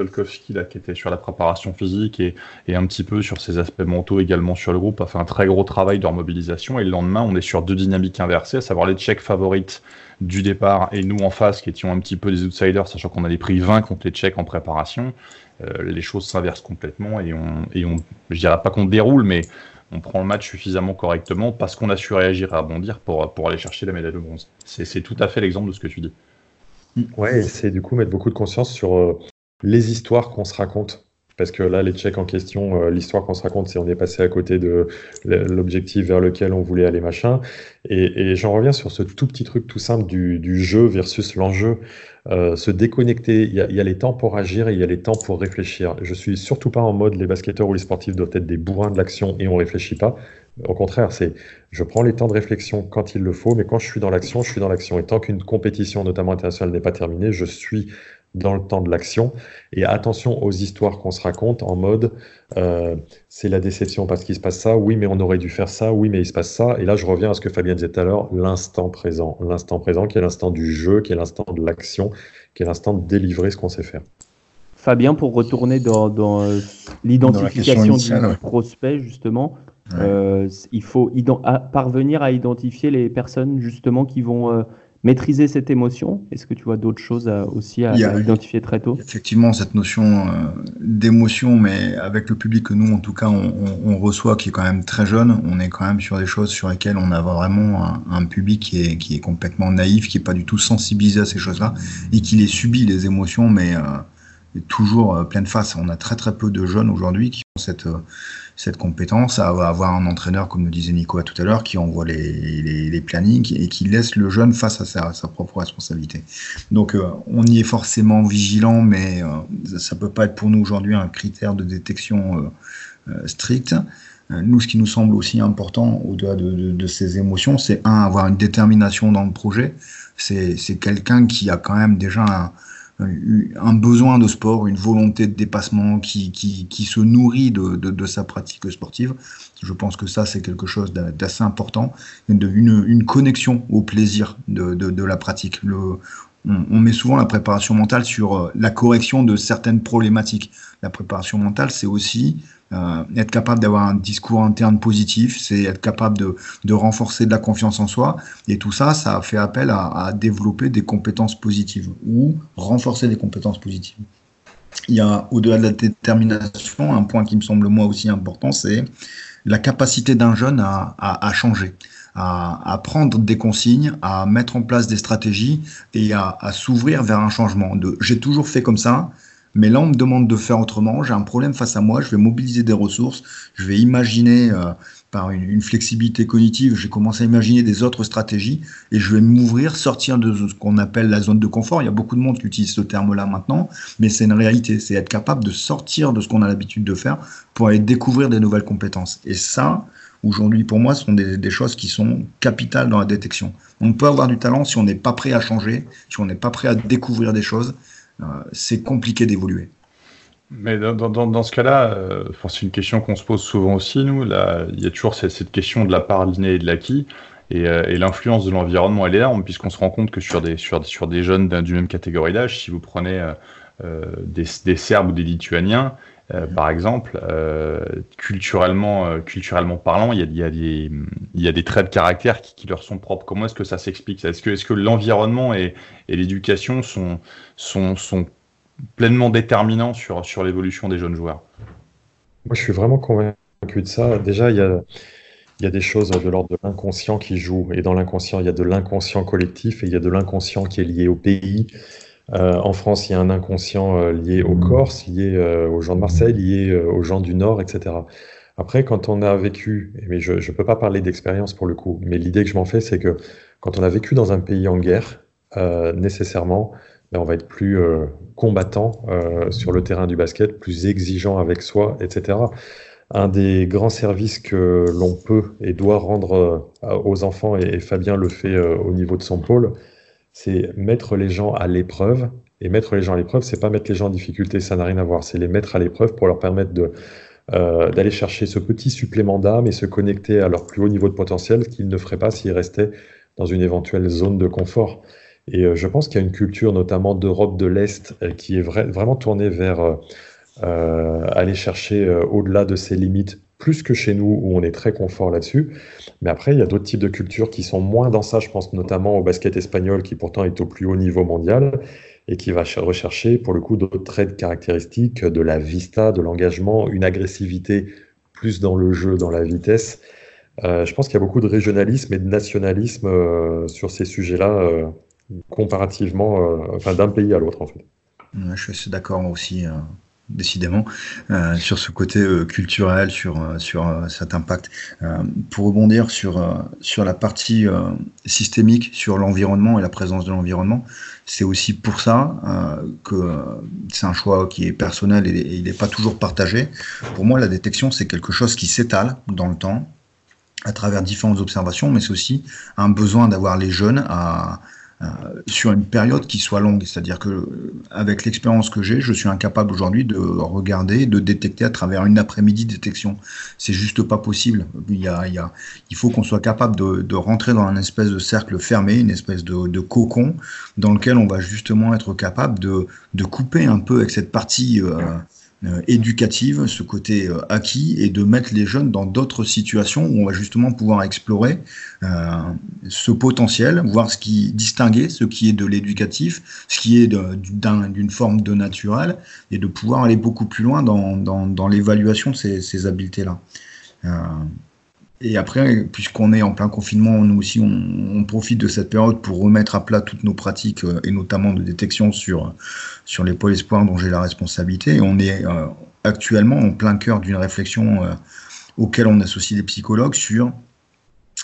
là, qui était sur la préparation physique et, et un petit peu sur ses aspects mentaux également sur le groupe, a fait un très gros travail de remobilisation. Et le lendemain, on est sur deux dynamiques inversées, à savoir les Tchèques favorites du départ et nous en face qui étions un petit peu des outsiders, sachant qu'on avait pris 20 contre les Tchèques en préparation. Euh, les choses s'inversent complètement et on, et on, je dirais pas qu'on déroule, mais on prend le match suffisamment correctement parce qu'on a su réagir et rebondir pour, pour aller chercher la médaille de bronze. C'est tout à fait l'exemple de ce que tu dis. Ouais, c'est du coup mettre beaucoup de conscience sur euh, les histoires qu'on se raconte. Parce que là, les Tchèques en question, euh, l'histoire qu'on se raconte, c'est on est passé à côté de l'objectif vers lequel on voulait aller, machin. Et, j'en reviens sur ce tout petit truc tout simple du, jeu versus l'enjeu. Euh, se déconnecter. Il y, a, il y, a, les temps pour agir et il y a les temps pour réfléchir. Je suis surtout pas en mode les basketteurs ou les sportifs doivent être des bourrins de l'action et on réfléchit pas. Au contraire, c'est je prends les temps de réflexion quand il le faut, mais quand je suis dans l'action, je suis dans l'action. Et tant qu'une compétition, notamment internationale, n'est pas terminée, je suis dans le temps de l'action. Et attention aux histoires qu'on se raconte en mode euh, c'est la déception parce qu'il se passe ça, oui, mais on aurait dû faire ça, oui, mais il se passe ça. Et là, je reviens à ce que Fabien disait tout à l'heure l'instant présent. L'instant présent qui est l'instant du jeu, qui est l'instant de l'action, qui est l'instant de délivrer ce qu'on sait faire. Fabien, pour retourner dans, dans euh, l'identification du prospect, justement, ouais. euh, il faut parvenir à identifier les personnes justement qui vont euh, maîtriser cette émotion? Est-ce que tu vois d'autres choses à, aussi à, à, identifier très tôt? Effectivement, cette notion euh, d'émotion, mais avec le public que nous, en tout cas, on, on, on, reçoit, qui est quand même très jeune, on est quand même sur des choses sur lesquelles on a vraiment un, un public qui est, qui est complètement naïf, qui est pas du tout sensibilisé à ces choses-là, et qui les subit, les émotions, mais euh, toujours euh, pleine face. On a très très peu de jeunes aujourd'hui qui ont cette... Cette compétence à avoir un entraîneur, comme nous disait Nico tout à l'heure, qui envoie les, les, les, plannings et qui laisse le jeune face à sa, sa propre responsabilité. Donc euh, on y est forcément vigilant, mais euh, ça peut pas être pour nous aujourd'hui un critère de détection euh, euh strict. Euh, nous, ce qui nous semble aussi important au-delà de, de, de, ces émotions, c'est un, avoir une détermination dans le projet. C'est quelqu'un qui a quand même déjà un, un besoin de sport, une volonté de dépassement qui, qui, qui se nourrit de, de, sa pratique sportive. Je pense que ça, c'est quelque chose d'assez important, une, une, connexion au plaisir de, de, la pratique. On, met souvent la préparation mentale sur euh, la correction de certaines problématiques. La préparation mentale, c'est aussi euh, être capable d'avoir un discours interne positif, c'est être capable de, renforcer de la confiance en soi. Et tout ça, ça fait appel à, développer des compétences positives ou renforcer des compétences positives. Il y a, au-delà de la détermination, un point qui me semble moi aussi important, c'est la capacité d'un jeune à, changer. À, à, prendre des consignes, à mettre en place des stratégies et à, à s'ouvrir vers un changement. De j'ai toujours fait comme ça, mais là on me demande de faire autrement, j'ai un problème face à moi, je vais mobiliser des ressources, je vais imaginer euh, par une, une, flexibilité cognitive, j'ai commencé à imaginer des autres stratégies et je vais m'ouvrir, sortir de ce qu'on appelle la zone de confort. Il y a beaucoup de monde qui utilise ce terme-là maintenant, mais c'est une réalité, c'est être capable de sortir de ce qu'on a l'habitude de faire pour aller découvrir des nouvelles compétences. Et ça, aujourd'hui pour moi, ce sont des, des, choses qui sont capitales dans la détection. On peut avoir du talent si on n'est pas prêt à changer, si on n'est pas prêt à découvrir des choses c'est compliqué d'évoluer. Mais dans, ce cas-là, euh, c'est une question qu'on se pose souvent aussi, nous. Là, il y a toujours cette, question de la part l'inné et de l'acquis. Et, euh, et l'influence de l'environnement, elle est énorme, puisqu'on se rend compte que sur des, sur, sur des jeunes du même catégorie d'âge, si vous prenez euh, des, Serbes ou des Lituaniens, euh, par exemple, euh, culturellement, euh, culturellement parlant, il y, a, des, traits de caractère qui, leur sont propres. Comment est-ce que ça s'explique Est-ce que, l'environnement et, l'éducation sont, pleinement déterminants sur, l'évolution des jeunes joueurs? Moi, je suis vraiment convaincu de ça. Déjà, il y a, y a des choses de l'ordre de l'inconscient qui jouent. Et dans l'inconscient, il y a de l'inconscient collectif et il y a de l'inconscient qui est lié au pays. Euh, en France, il y a un inconscient euh, lié aux Corses, lié euh, aux gens de Marseille, lié aux gens du Nord, etc. Après, quand on a vécu, mais je ne peux pas parler d'expérience pour le coup, mais l'idée que je m'en fais, c'est que quand on a vécu dans un pays en guerre, nécessairement, ben, on va être plus combattant sur le terrain du basket, plus exigeant avec soi, etc un des grands services que l'on peut et doit rendre aux enfants, et, Fabien le fait au niveau de son pôle, c'est mettre les gens à l'épreuve. Et mettre les gens à l'épreuve, c'est pas mettre les gens en difficulté, ça n'a rien à voir. C'est les mettre à l'épreuve pour leur permettre de, euh, d'aller chercher ce petit supplément d'âme et se connecter à leur plus haut niveau de potentiel qu'ils ne feraient pas s'ils restaient dans une éventuelle zone de confort. Et je pense qu'il y a une culture, notamment d'Europe de l'Est, qui est vraiment tournée vers euh, aller chercher euh, au-delà de ses limites plus que chez nous où on est très confort là-dessus. Mais après, il y a d'autres types de cultures qui sont moins dans ça. Je pense notamment au basket espagnol qui pourtant est au plus haut niveau mondial et qui va rechercher pour le coup d'autres traits caractéristiques de la vista, de l'engagement, une agressivité plus dans le jeu, dans la vitesse. Euh, je pense qu'il y a beaucoup de régionalisme et de nationalisme euh, sur ces sujets-là, euh, comparativement, enfin d'un pays à l'autre en fait. je suis d'accord aussi décidément, euh, sur ce côté euh, culturel, sur, euh, sur cet impact. pour rebondir sur, sur la partie systémique, sur l'environnement et la présence de l'environnement, c'est aussi pour ça que c'est un choix qui est personnel et, et il n'est pas toujours partagé. Pour moi, la détection, c'est quelque chose qui s'étale dans le temps à travers différentes observations, mais c'est aussi un besoin d'avoir les jeunes à sur une période qui soit longue. C'est-à-dire que euh, avec l'expérience que j'ai, je suis incapable aujourd'hui de regarder, de détecter à travers une après-midi détection. C'est juste pas possible. Il, y a, il, faut qu'on soit capable de, rentrer dans un espèce de cercle fermé, une espèce de, cocon dans lequel on va justement être capable de, couper un peu avec cette partie euh, euh, éducative, ce côté euh, acquis, et de mettre les jeunes dans d'autres situations où on va justement pouvoir explorer euh, ce potentiel, voir ce qui distinguer ce qui est de l'éducatif, ce qui est d'une forme de naturel, et de pouvoir aller beaucoup plus loin dans, l'évaluation de ces, ces habiletés-là. Et après, puisqu'on est en plein confinement, nous aussi, on, profite de cette période pour remettre à plat toutes nos pratiques, euh, et notamment de détection sur, sur les pôles espoirs dont j'ai la responsabilité. Et on est euh, actuellement en plein cœur d'une réflexion euh, auquel on associe les psychologues sur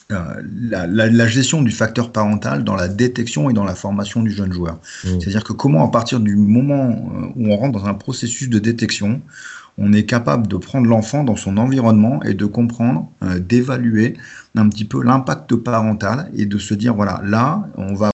la, la, gestion du facteur parental dans la détection et dans la formation du jeune joueur. Mmh. C'est-à-dire que comment, à partir du moment où on rentre dans un processus de détection, on est capable de prendre l'enfant dans son environnement et de comprendre, euh, d'évaluer un petit peu l'impact parental et de se dire, voilà, là, on va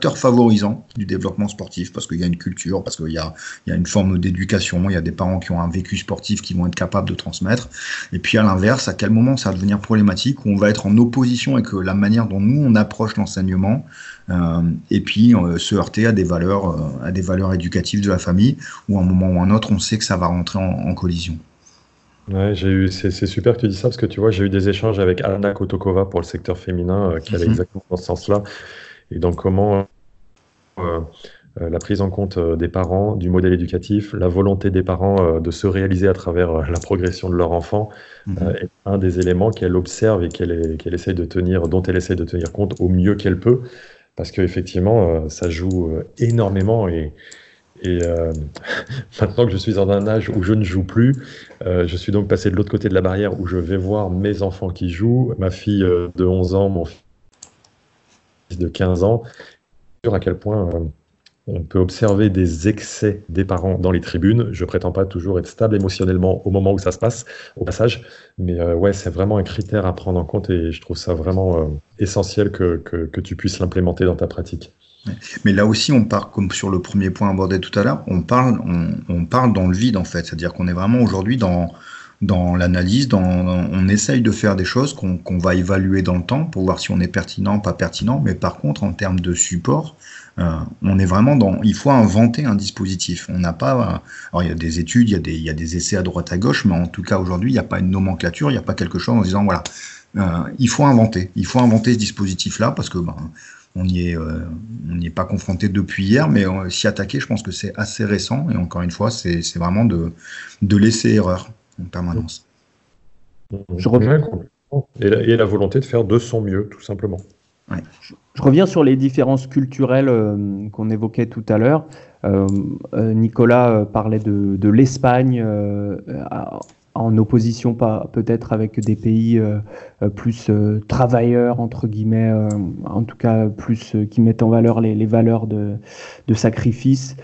facteur favorisant du développement sportif parce qu'il y a une culture, parce qu'il y a, il y a une forme d'éducation, il y a des parents qui ont un vécu sportif qui vont être capables de transmettre. Et puis à l'inverse, à quel moment ça va devenir problématique où on va être en opposition avec la manière dont nous on approche l'enseignement euh, et puis euh, se heurter à des valeurs, euh, à des valeurs éducatives de la famille où à un moment ou un autre on sait que ça va rentrer en, collision. Ouais, j'ai eu, c'est, super que tu dis ça parce que tu vois, j'ai eu des échanges avec Anna Kotokova pour le secteur féminin qui allait mhm. exactement dans ce sens-là. Et donc, comment euh, euh, la prise en compte euh, des parents, du modèle éducatif, la volonté des parents de se réaliser à travers la progression de leur enfant mhm. est un des éléments qu'elle observe et qu'elle qu'elle essaie de tenir, dont elle essaie de tenir compte au mieux qu'elle peut, parce qu'effectivement, ça joue énormément et, et maintenant que je suis dans un âge où je ne joue plus, je suis donc passé de l'autre côté de la barrière où je vais voir mes enfants qui jouent, ma fille de 11 ans, mon fils de 15 ans, à quel point euh, on peut observer des excès des parents dans les tribunes. Je prétends pas toujours être stable émotionnellement au moment où ça se passe, au passage, mais euh, ouais, c'est vraiment un critère à prendre en compte et je trouve ça vraiment euh, essentiel que, que, tu puisses l'implémenter dans ta pratique. Mais là aussi, on part, comme sur le premier point abordé tout à l'heure, on parle, on, on, parle dans le vide en fait. C'est-à-dire qu'on est vraiment aujourd'hui dans, dans l'analyse, on essaye de faire des choses qu'on va évaluer dans le temps pour voir si on est pertinent, pas pertinent. Mais par contre, en termes de support, euh, on est vraiment dans. Il faut inventer un dispositif. On n'a pas. Alors il y a des études, il y a des, essais à droite à gauche, mais en tout cas aujourd'hui, il n'y a pas une nomenclature, il n'y a pas quelque chose en disant voilà, euh, il faut inventer. Il faut inventer ce dispositif-là parce que ben, on n'y est, euh, est pas confronté depuis hier, mais s'y attaquer, je pense que c'est assez récent. Et encore une fois, c'est vraiment de laisser erreur. En permanence. Je reviens. Et la, et la, volonté de faire de son mieux, tout simplement. Je reviens sur les différences culturelles euh, qu'on évoquait tout à l'heure. Euh, euh, Nicolas parlait de, de l'Espagne en opposition peut-être avec des pays plus travailleurs, entre guillemets, en tout cas plus qui mettent en valeur les, les valeurs de, de sacrifice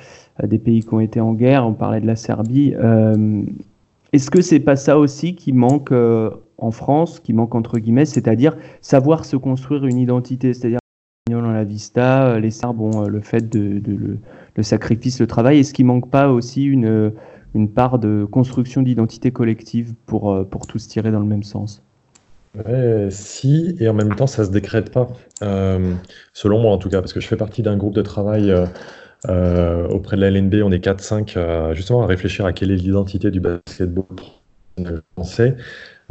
des pays qui ont été en guerre. On parlait de la Serbie. Est-ce que c'est pas ça aussi qui manque en France, qui manque entre guillemets, c'est-à-dire savoir se construire une identité, c'est-à-dire dans la vista, euh, les Serbes ont euh, le fait de, le, sacrifice, le travail. Est-ce qu'il manque pas aussi une, une part de construction d'identité collective pour, euh, pour tous tirer dans le même sens? Si, et en même temps, ça se décrète pas. selon moi, en tout cas, parce que je fais partie d'un groupe de travail auprès de la LNB, on est 4-5, justement à réfléchir à quelle est l'identité du basketball français.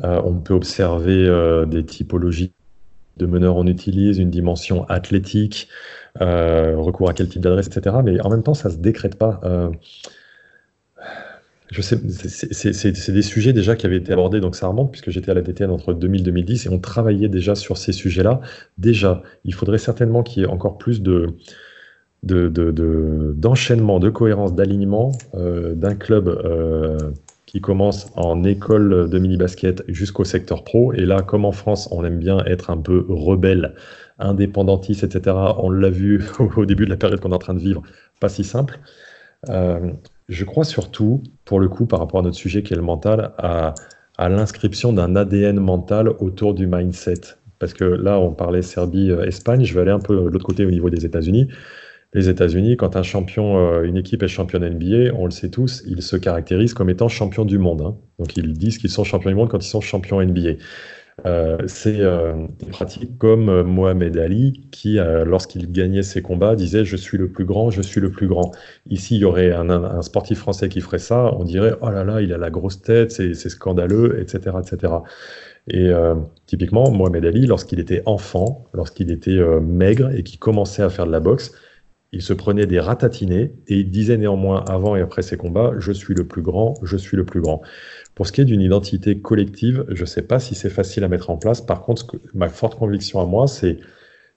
Euh, on peut observer euh, des typologies de meneurs on utilise, une dimension athlétique, euh, recours à quel type d'adresse, etc. Mais en même temps, ça ne se décrète pas. je sais, c'est des sujets déjà qui avaient été abordés, donc ça remonte puisque j'étais à la DTN entre 2000 et 2010 et on travaillait déjà sur ces sujets-là. Déjà, il faudrait certainement qu'il y ait encore plus de d'enchaînement, de, cohérence, d'alignement d'un club qui commence en école de mini-basket jusqu'au secteur pro. Et là, comme en France, on aime bien être un peu rebelle, indépendantiste, etc., on l'a vu au début de la période qu'on est en train de vivre, pas si simple. Euh, je crois surtout, pour le coup, par rapport à notre sujet qui est le mental, à, à l'inscription d'un ADN mental autour du mindset. Parce que là, on parlait Serbie-Espagne, je vais aller un peu de l'autre côté au niveau des États-Unis les États-Unis, quand un champion, euh, une équipe est championne NBA, on le sait tous, ils se caractérisent comme étant champions du monde. Hein. Donc ils disent qu'ils sont champions du monde quand ils sont champions NBA. Euh, c'est euh, pratique comme Mohamed Ali qui, lorsqu'il gagnait ses combats, disait je suis le plus grand, je suis le plus grand. Ici, il y aurait un, sportif français qui ferait ça, on dirait oh là là, il a la grosse tête, c'est scandaleux, etc., etc. Et typiquement, Mohamed Ali, lorsqu'il était enfant, lorsqu'il était maigre et qui commençait à faire de la boxe, il se prenait des ratatinés et il disait néanmoins avant et après ses combats Je suis le plus grand, je suis le plus grand. Pour ce qui est d'une identité collective, je ne sais pas si c'est facile à mettre en place. Par contre, ma forte conviction à moi, c'est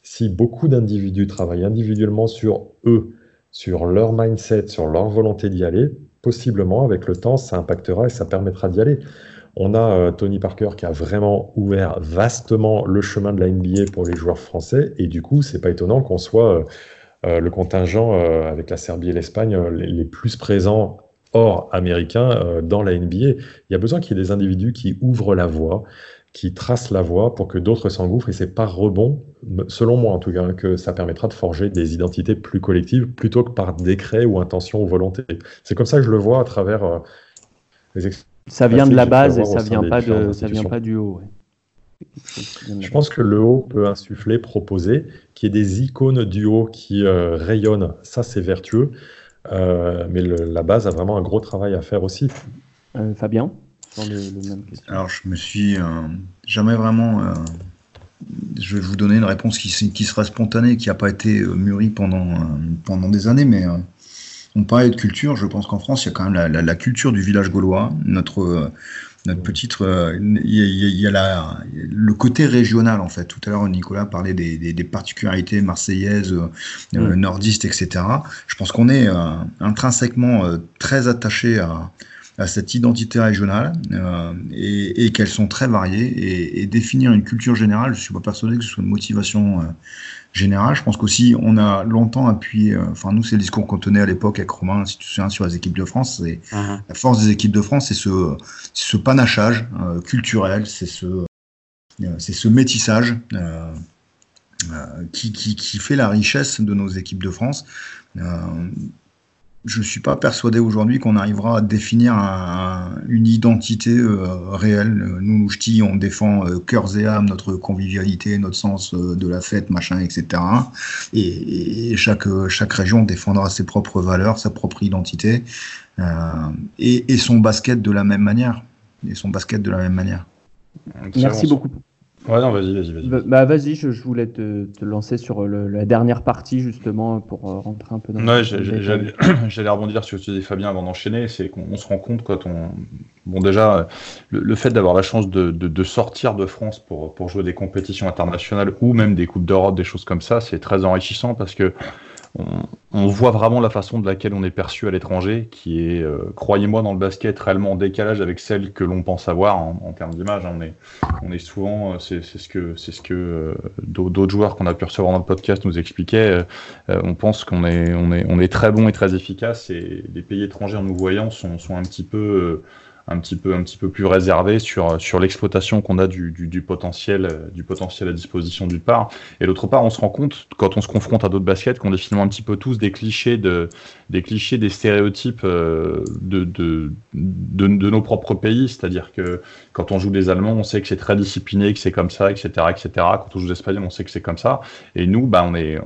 si beaucoup d'individus travaillent individuellement sur eux, sur leur mindset, sur leur volonté d'y aller, possiblement avec le temps, ça impactera et ça permettra d'y aller. On a euh, Tony Parker qui a vraiment ouvert vastement le chemin de la NBA pour les joueurs français et du coup, c'est pas étonnant qu'on soit euh, le contingent euh, avec la Serbie et l'Espagne euh, les, plus présents hors américains dans la NBA. Il y a besoin qu'il y ait des individus qui ouvrent la voie, qui tracent la voie pour que d'autres s'engouffrent. Et c'est par rebond, selon moi en tout cas, que ça permettra de forger des identités plus collectives plutôt que par décret ou intention ou volonté. C'est comme ça que je le vois à travers les Ça vient de la base et ça vient pas de, ça vient pas du haut. Je pense que le haut peut insuffler, proposer, qu'il y ait des icônes du haut qui euh, rayonnent. Ça, c'est vertueux. Euh, mais la base a vraiment un gros travail à faire aussi. Euh, Fabien Alors, je me suis jamais vraiment. je vais vous donner une réponse qui, qui sera spontanée, qui n'a pas été mûrie pendant, pendant des années, mais on parlait de culture. Je pense qu'en France, il y a quand même la, la culture du village gaulois. Notre notre petite, euh, il y, a, le côté régional en fait. Tout à l'heure, Nicolas parlait des, particularités marseillaises, euh, euh, nordistes, etc. Je pense qu'on est intrinsèquement très attaché à, cette identité régionale et, qu'elles sont très variées. Et, définir une culture générale, je suis pas persuadé que ce soit une motivation général. Je pense qu'aussi, on a longtemps appuyé, euh, enfin, nous, c'est le discours qu'on tenait à l'époque avec Romain, si tu souviens, sur les équipes de France. Uh-huh. La force des équipes de France, c'est ce, ce panachage euh, culturel, c'est ce, euh, c'est ce métissage qui, qui, qui, fait la richesse de nos équipes de France je ne suis pas persuadé aujourd'hui qu'on arrivera à définir une identité euh, réelle. Nous, ch'tis, on défend euh, cœurs et âme notre convivialité, notre sens euh, de la fête, machin, etc. Et, chaque, chaque région défendra ses propres valeurs, sa propre identité et, son basket de la même manière. Et son basket de la même manière. Merci beaucoup. Ouais, non, vas-y, vas-y, vas-y. Bah, bah, vas-y, je, je, voulais te, te lancer sur le, la dernière partie, justement, pour euh, rentrer un peu dans Ouais, j'allais rebondir sur ce que tu dis, Fabien, avant d'enchaîner. C'est qu'on se rend compte quand on. Bon, déjà, le, le fait d'avoir la chance de, de, de, sortir de France pour, pour jouer des compétitions internationales ou même des Coupes d'Europe, des choses comme ça, c'est très enrichissant parce que on, voit vraiment la façon de laquelle on est perçu à l'étranger, qui est, euh, croyez-moi, dans le basket réellement en décalage avec celle que l'on pense avoir en, termes d'image. Hein. On, est, on est souvent, euh, c'est ce que, c'est ce que euh, d'autres joueurs qu'on a pu recevoir dans le podcast nous expliquaient. on pense qu'on est, on est, on est très bon et très efficace, et les pays étrangers en nous voyant sont, sont un petit peu un petit peu, un petit peu plus réservé sur, sur l'exploitation qu'on a du, du, du, potentiel, du potentiel à disposition d'une part. Et d'autre part, on se rend compte, quand on se confronte à d'autres baskets, qu'on est finalement un petit peu tous des clichés, de, des, clichés, des stéréotypes euh, de, de, de, de nos propres pays. C'est-à-dire que quand on joue des Allemands, on sait que c'est très discipliné, que c'est comme ça, etc., etc. Quand on joue des Espagnols, on sait que c'est comme ça. Et nous, bah, on est,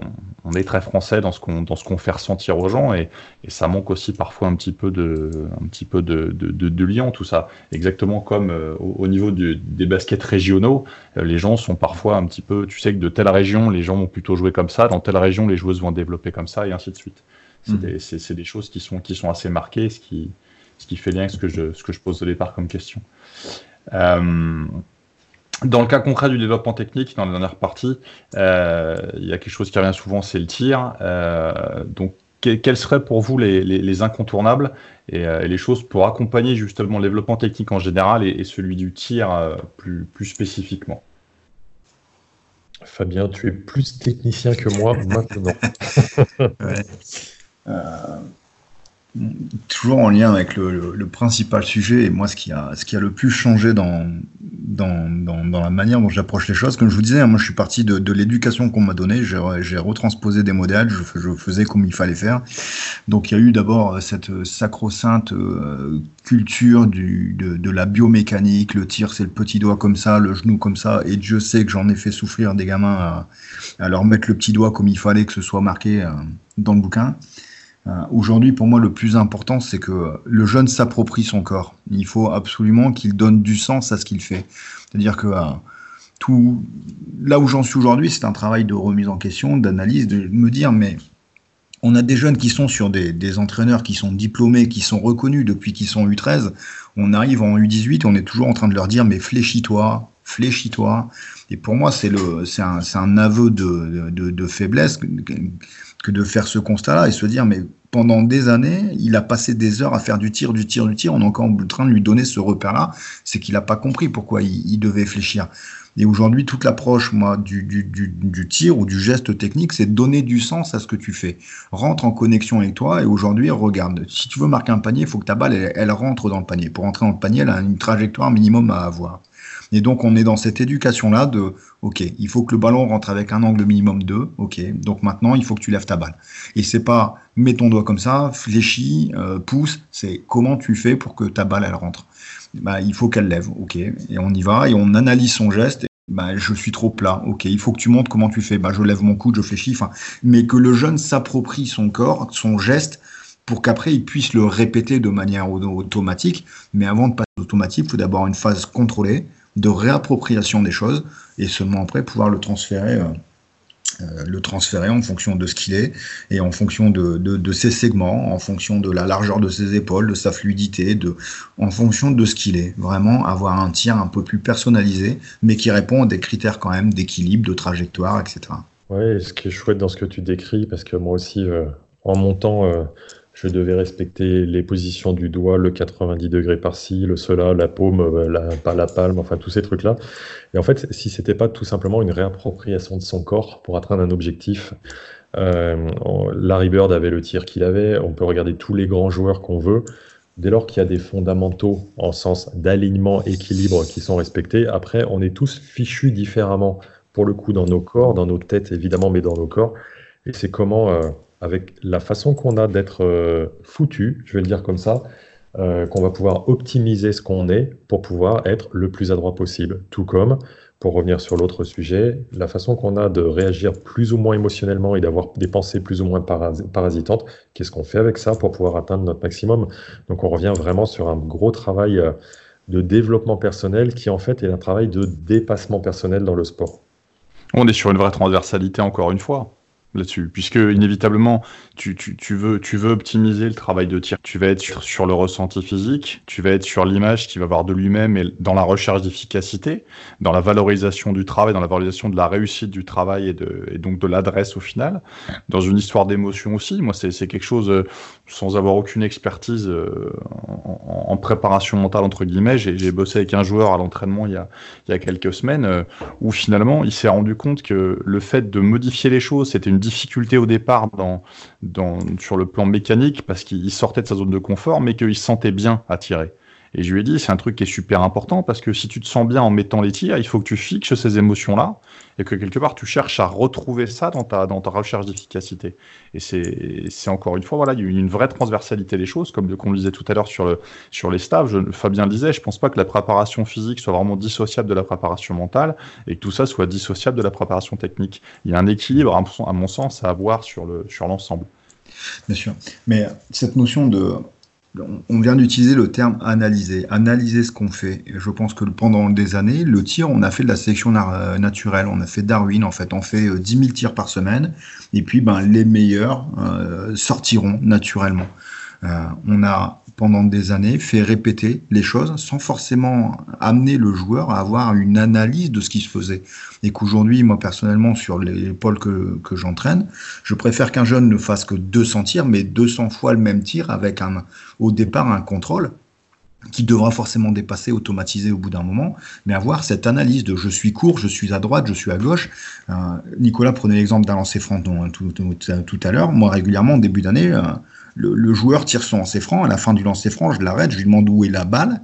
on, est très français dans ce qu'on, dans ce qu'on fait ressentir aux gens. Et, et ça manque aussi parfois un petit peu de, un petit peu de, de, de, tout ça. Exactement comme euh, au, niveau des baskets régionaux, euh, les gens sont parfois un petit peu, tu sais que de telle région, les gens vont plutôt jouer comme ça, dans telle région, les joueuses vont développer comme ça, et ainsi de suite. C'est mmh. des, choses qui sont, qui sont assez marquées, ce qui, ce qui fait lien avec ce que je, ce que je pose au départ comme question. Euh, dans le cas concret du développement technique, dans la dernière partie, euh, il y a quelque chose qui revient souvent, c'est le tir. Euh, donc, quels seraient pour vous les, les, incontournables euh, et, les choses pour accompagner justement le développement technique en général et, celui du tir euh, plus, plus spécifiquement? Fabien, tu es plus technicien que moi maintenant. ouais. euh, toujours en lien avec le, le, principal sujet, et moi, ce qui a, ce qui a le plus changé dans, dans, dans, dans la manière dont j'approche les choses, comme je vous disais, moi, je suis parti de, de l'éducation qu'on m'a donnée, j'ai retransposé des modèles, je, faisais comme il fallait faire. Donc, il y a eu d'abord cette sacro-sainte euh, culture du, de, de, la biomécanique, le tir, c'est le petit doigt comme ça, le genou comme ça, et Dieu sait que j'en ai fait souffrir des gamins à, à, leur mettre le petit doigt comme il fallait que ce soit marqué euh, dans le bouquin. Euh, aujourd'hui, pour moi, le plus important, c'est que le jeune s'approprie son corps. Il faut absolument qu'il donne du sens à ce qu'il fait. C'est-à-dire que euh, là où j'en suis aujourd'hui, c'est un travail de remise en question, d'analyse, de me dire, mais on a des jeunes qui sont sur des, entraîneurs qui sont diplômés, qui sont reconnus depuis qu'ils sont U13. On arrive en U18, on est toujours en train de leur dire, mais fléchis-toi, fléchis-toi. Et pour moi, c'est un, un, aveu de faiblesse que de faire ce constat-là et se dire, mais pendant des années, il a passé des heures à faire du tir, du tir, du tir. On est encore en train de lui donner ce repère-là. C'est qu'il n'a pas compris pourquoi il, devait fléchir. Et aujourd'hui, toute l'approche, moi, du, du, du, du, tir ou du geste technique, c'est donner du sens à ce que tu fais. Rentre en connexion avec toi et aujourd'hui, regarde. Si tu veux marquer un panier, il faut que ta balle, elle, elle, rentre dans le panier. Pour rentrer dans le panier, elle a une trajectoire minimum à avoir. Et donc, on est dans cette éducation-là de, OK, il faut que le ballon rentre avec un angle minimum 2. OK, donc maintenant, il faut que tu lèves ta balle. Et c'est pas mets ton doigt comme ça, fléchis, euh, pousse, c'est comment tu fais pour que ta balle, elle rentre. Bah, il faut qu'elle lève. OK, et on y va et on analyse son geste. Bah, je suis trop plat. Ok, il faut que tu montres comment tu fais. Bah, je lève mon coude, je fléchis. Enfin, mais que le jeune s'approprie son corps, son geste, pour qu'après il puisse le répéter de manière automatique. Mais avant de passer automatique, il faut d'abord une phase contrôlée de réappropriation des choses et seulement après pouvoir le transférer. Euh, euh, le transférer en fonction de ce qu'il est et en fonction de, de, de, ses segments, en fonction de la largeur de ses épaules, de sa fluidité, de, en fonction de ce qu'il est. Vraiment avoir un tir un peu plus personnalisé, mais qui répond à des critères quand même d'équilibre, de trajectoire, etc. Oui, ce qui est chouette dans ce que tu décris, parce que moi aussi, euh, en montant, je devais respecter les positions du doigt, le 90 degrés par-ci, le cela, la paume, euh, la, pas la palme, enfin tous ces trucs-là. Et en fait, si c'était pas tout simplement une réappropriation de son corps pour atteindre un objectif, euh, Larry Bird avait le tir qu'il avait, on peut regarder tous les grands joueurs qu'on veut. Dès lors qu'il y a des fondamentaux en sens d'alignement, équilibre qui sont respectés, après, on est tous fichus différemment, pour le coup, dans nos corps, dans nos têtes évidemment, mais dans nos corps. Et c'est comment euh, avec la façon qu'on a d'être euh, foutu, je vais le dire comme ça, euh, qu'on va pouvoir optimiser ce qu'on est pour pouvoir être le plus adroit possible. Tout comme, pour revenir sur l'autre sujet, la façon qu'on a de réagir plus ou moins émotionnellement et d'avoir des pensées plus ou moins paras parasitantes, qu'est-ce qu'on fait avec ça pour pouvoir atteindre notre maximum? Donc on revient vraiment sur un gros travail. Euh, de développement personnel qui en fait est un travail de dépassement personnel dans le sport. On est sur une vraie transversalité encore une fois là-dessus, puisque inévitablement, tu, tu, tu, veux, tu veux optimiser le travail de tir. Tu vas être sur, sur le ressenti physique, tu vas être sur l'image qui va avoir de lui-même et dans la recherche d'efficacité, dans la valorisation du travail, dans la valorisation de la réussite du travail et, de, et donc de l'adresse au final, dans une histoire d'émotion aussi. Moi, c'est quelque chose, euh, sans avoir aucune expertise euh, en, en, préparation mentale, entre guillemets, j'ai bossé avec un joueur à l'entraînement il, y a, il y a quelques semaines, euh, où finalement, il s'est rendu compte que le fait de modifier les choses, c'était une difficulté au départ dans, dans, sur le plan mécanique parce qu'il sortait de sa zone de confort, mais qu'il se sentait bien à tirer. Et je lui ai dit, c'est un truc qui est super important parce que si tu te sens bien en mettant les tirs, il faut que tu fixes ces émotions-là et que quelque part tu cherches à retrouver ça dans ta, dans ta recherche d'efficacité. Et c'est encore une fois, voilà, il y a une vraie transversalité des choses, comme, comme on le disait tout à l'heure sur, le, sur les staffs. Je, Fabien le disait, je pense pas que la préparation physique soit vraiment dissociable de la préparation mentale et que tout ça soit dissociable de la préparation technique. Il y a un équilibre, à mon sens, à avoir sur l'ensemble. Sur Bien sûr. Mais cette notion de on vient d'utiliser le terme analyser, analyser ce qu'on fait. Et je pense que pendant des années, le tir, on a fait de la sélection euh, naturelle, on a fait Darwin, en fait, on fait 10 euh, 000 tirs par semaine, et puis ben, les meilleurs euh, sortiront naturellement. on a pendant des années fait répéter les choses sans forcément amener le joueur à avoir une analyse de ce qui se faisait. Et qu'aujourd'hui, moi personnellement, sur les que, que j'entraîne, je préfère qu'un jeune ne fasse que 200 tirs, mais 200 fois le même tir avec un, au départ un contrôle qui devra forcément dépasser, automatiser au bout d'un moment, mais avoir cette analyse de je suis court, je suis à droite, je suis à gauche. Euh, Nicolas prenait l'exemple d'un lancer franc tout, tout, à l'heure. Moi, régulièrement, au début d'année, euh, le, joueur tire son lancer franc, à la fin du lancer franc, je l'arrête, je lui demande où est la balle.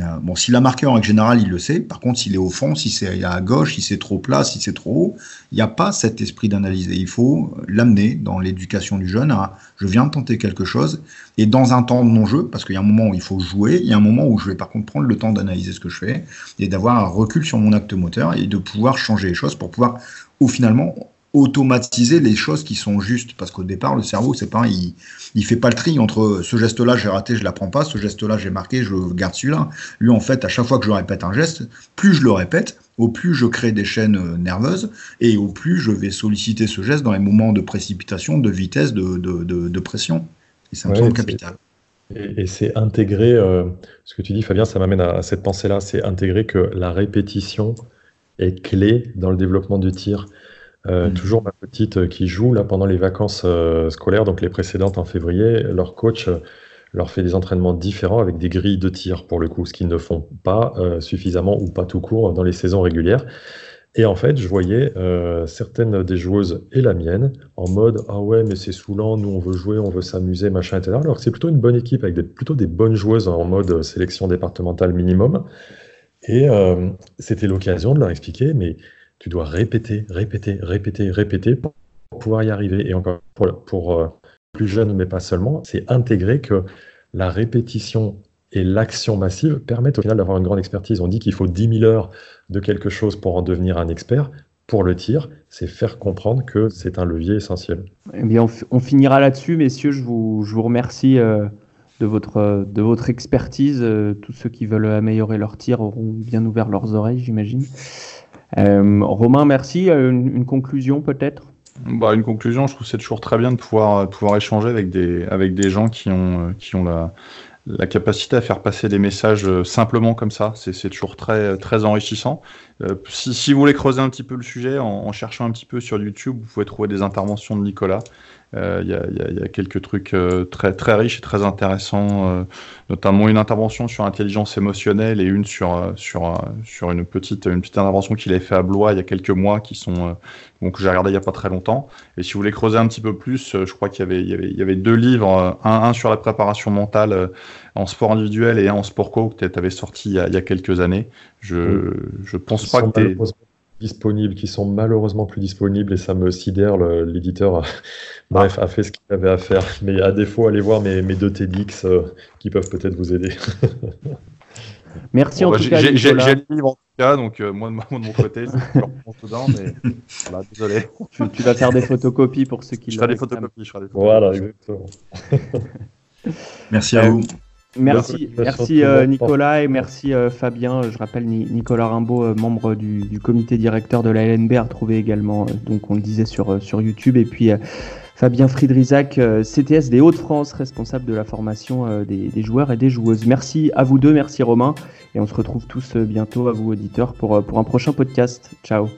Euh, bon, s'il a marqué en règle générale, il le sait. Par contre, s'il est au fond, si c'est à gauche, si c'est trop plat, si c'est trop haut, il n'y a pas cet esprit d'analyse. il faut l'amener dans l'éducation du jeune à je viens de tenter quelque chose et dans un temps de non-jeu, parce qu'il y a un moment où il faut jouer, il y a un moment où je vais par contre prendre le temps d'analyser ce que je fais et d'avoir un recul sur mon acte moteur et de pouvoir changer les choses pour pouvoir, au finalement, automatiser les choses qui sont justes. Parce qu'au départ le cerveau c'est pas il il fait pas le tri entre ce geste là j'ai raté je l'apprends pas. Ce geste là j'ai marqué je garde celui-là. Lui en fait à chaque fois que je répète un geste plus je le répète au plus je crée des chaînes euh, nerveuses et au plus je vais solliciter ce geste dans les moments de précipitation de vitesse de, de, de, pression. Et c'est un ouais, capital. et, c'est intégrer euh, ce que tu dis Fabien ça m'amène à cette pensée là c'est intégrer que la répétition est clé dans le développement du tir euh, mm. Toujours ma petite euh, qui joue là pendant les vacances euh, scolaires, donc les précédentes en février, leur coach leur fait des entraînements différents avec des grilles de tir pour le coup, ce qu'ils ne font pas suffisamment ou pas tout court dans les saisons régulières. Et en fait, je voyais certaines des joueuses et la mienne en mode ah ouais mais c'est saoulant, nous on veut jouer, on veut s'amuser, machin, etc. Alors que c'est plutôt une bonne équipe avec des, plutôt des bonnes joueuses en mode sélection départementale minimum. Et c'était l'occasion de leur expliquer mais tu dois répéter, répéter, répéter, répéter pour pouvoir y arriver. Et encore pour, euh, plus jeunes, mais pas seulement, c'est intégrer que la répétition et l'action massive permettent au final d'avoir une grande expertise. On dit qu'il faut 10 000 heures de quelque chose pour en devenir un expert. Pour le tir, c'est faire comprendre que c'est un levier essentiel. Eh bien, on, finira là-dessus, messieurs. Je vous, je vous remercie euh, de, votre, de votre expertise. Euh, tous ceux qui veulent améliorer leur tir auront bien ouvert leurs oreilles, j'imagine. Euh, Romain, merci. Euh, une, conclusion peut-être? Bah, une conclusion, je trouve que c'est toujours très bien de pouvoir, pouvoir échanger avec des, avec des gens qui ont, qui ont la, la capacité à faire passer des messages euh, simplement comme ça. C'est toujours très, très enrichissant. Euh, si, si, vous voulez creuser un petit peu le sujet, en, cherchant un petit peu sur YouTube, vous pouvez trouver des interventions de Nicolas. Il euh, y, a, y, y, a, quelques trucs euh, très, très riches et très intéressants, euh, notamment une intervention sur l'intelligence émotionnelle et une sur, sur, sur une, petite, une petite intervention qu'il avait fait à Blois il y a quelques mois, qui sont, donc, que j'ai regardé il n'y a pas très longtemps. Et si vous voulez creuser un petit peu plus, je crois qu'il y avait, il y avait, il y avait deux livres, un, un sur la préparation mentale en sport individuel et un en sport co que tu avais sorti il y, a, il y a quelques années. Je, je pense pas que tu disponibles, qui sont malheureusement plus disponibles, et ça me sidère, l'éditeur bref, a fait ce qu'il avait à faire. Mais à défaut, allez voir mes, mes deux TEDx euh, qui peuvent peut-être vous aider. Merci en bah, tout cas. J'ai le livre en tout cas, donc euh, moi, de mon côté, c'est dedans, mais voilà, désolé. Tu, tu, vas faire des photocopies pour ceux qui Je ferai des photocopies, je ferai des photocopies. Voilà, exactement. Merci à vous. Merci, merci euh, Nicolas et merci euh, Fabien. Je rappelle Nicolas Rimbaud, euh, membre du, comité directeur de la LNB, a retrouvé également, donc on le disait sur, sur YouTube. Et puis Fabien Friedrisac, CTS des Hauts-de-France, responsable de la formation des, des, joueurs et des joueuses. Merci à vous deux, merci Romain. Et on se retrouve tous bientôt à vous auditeurs pour, pour un prochain podcast. Ciao.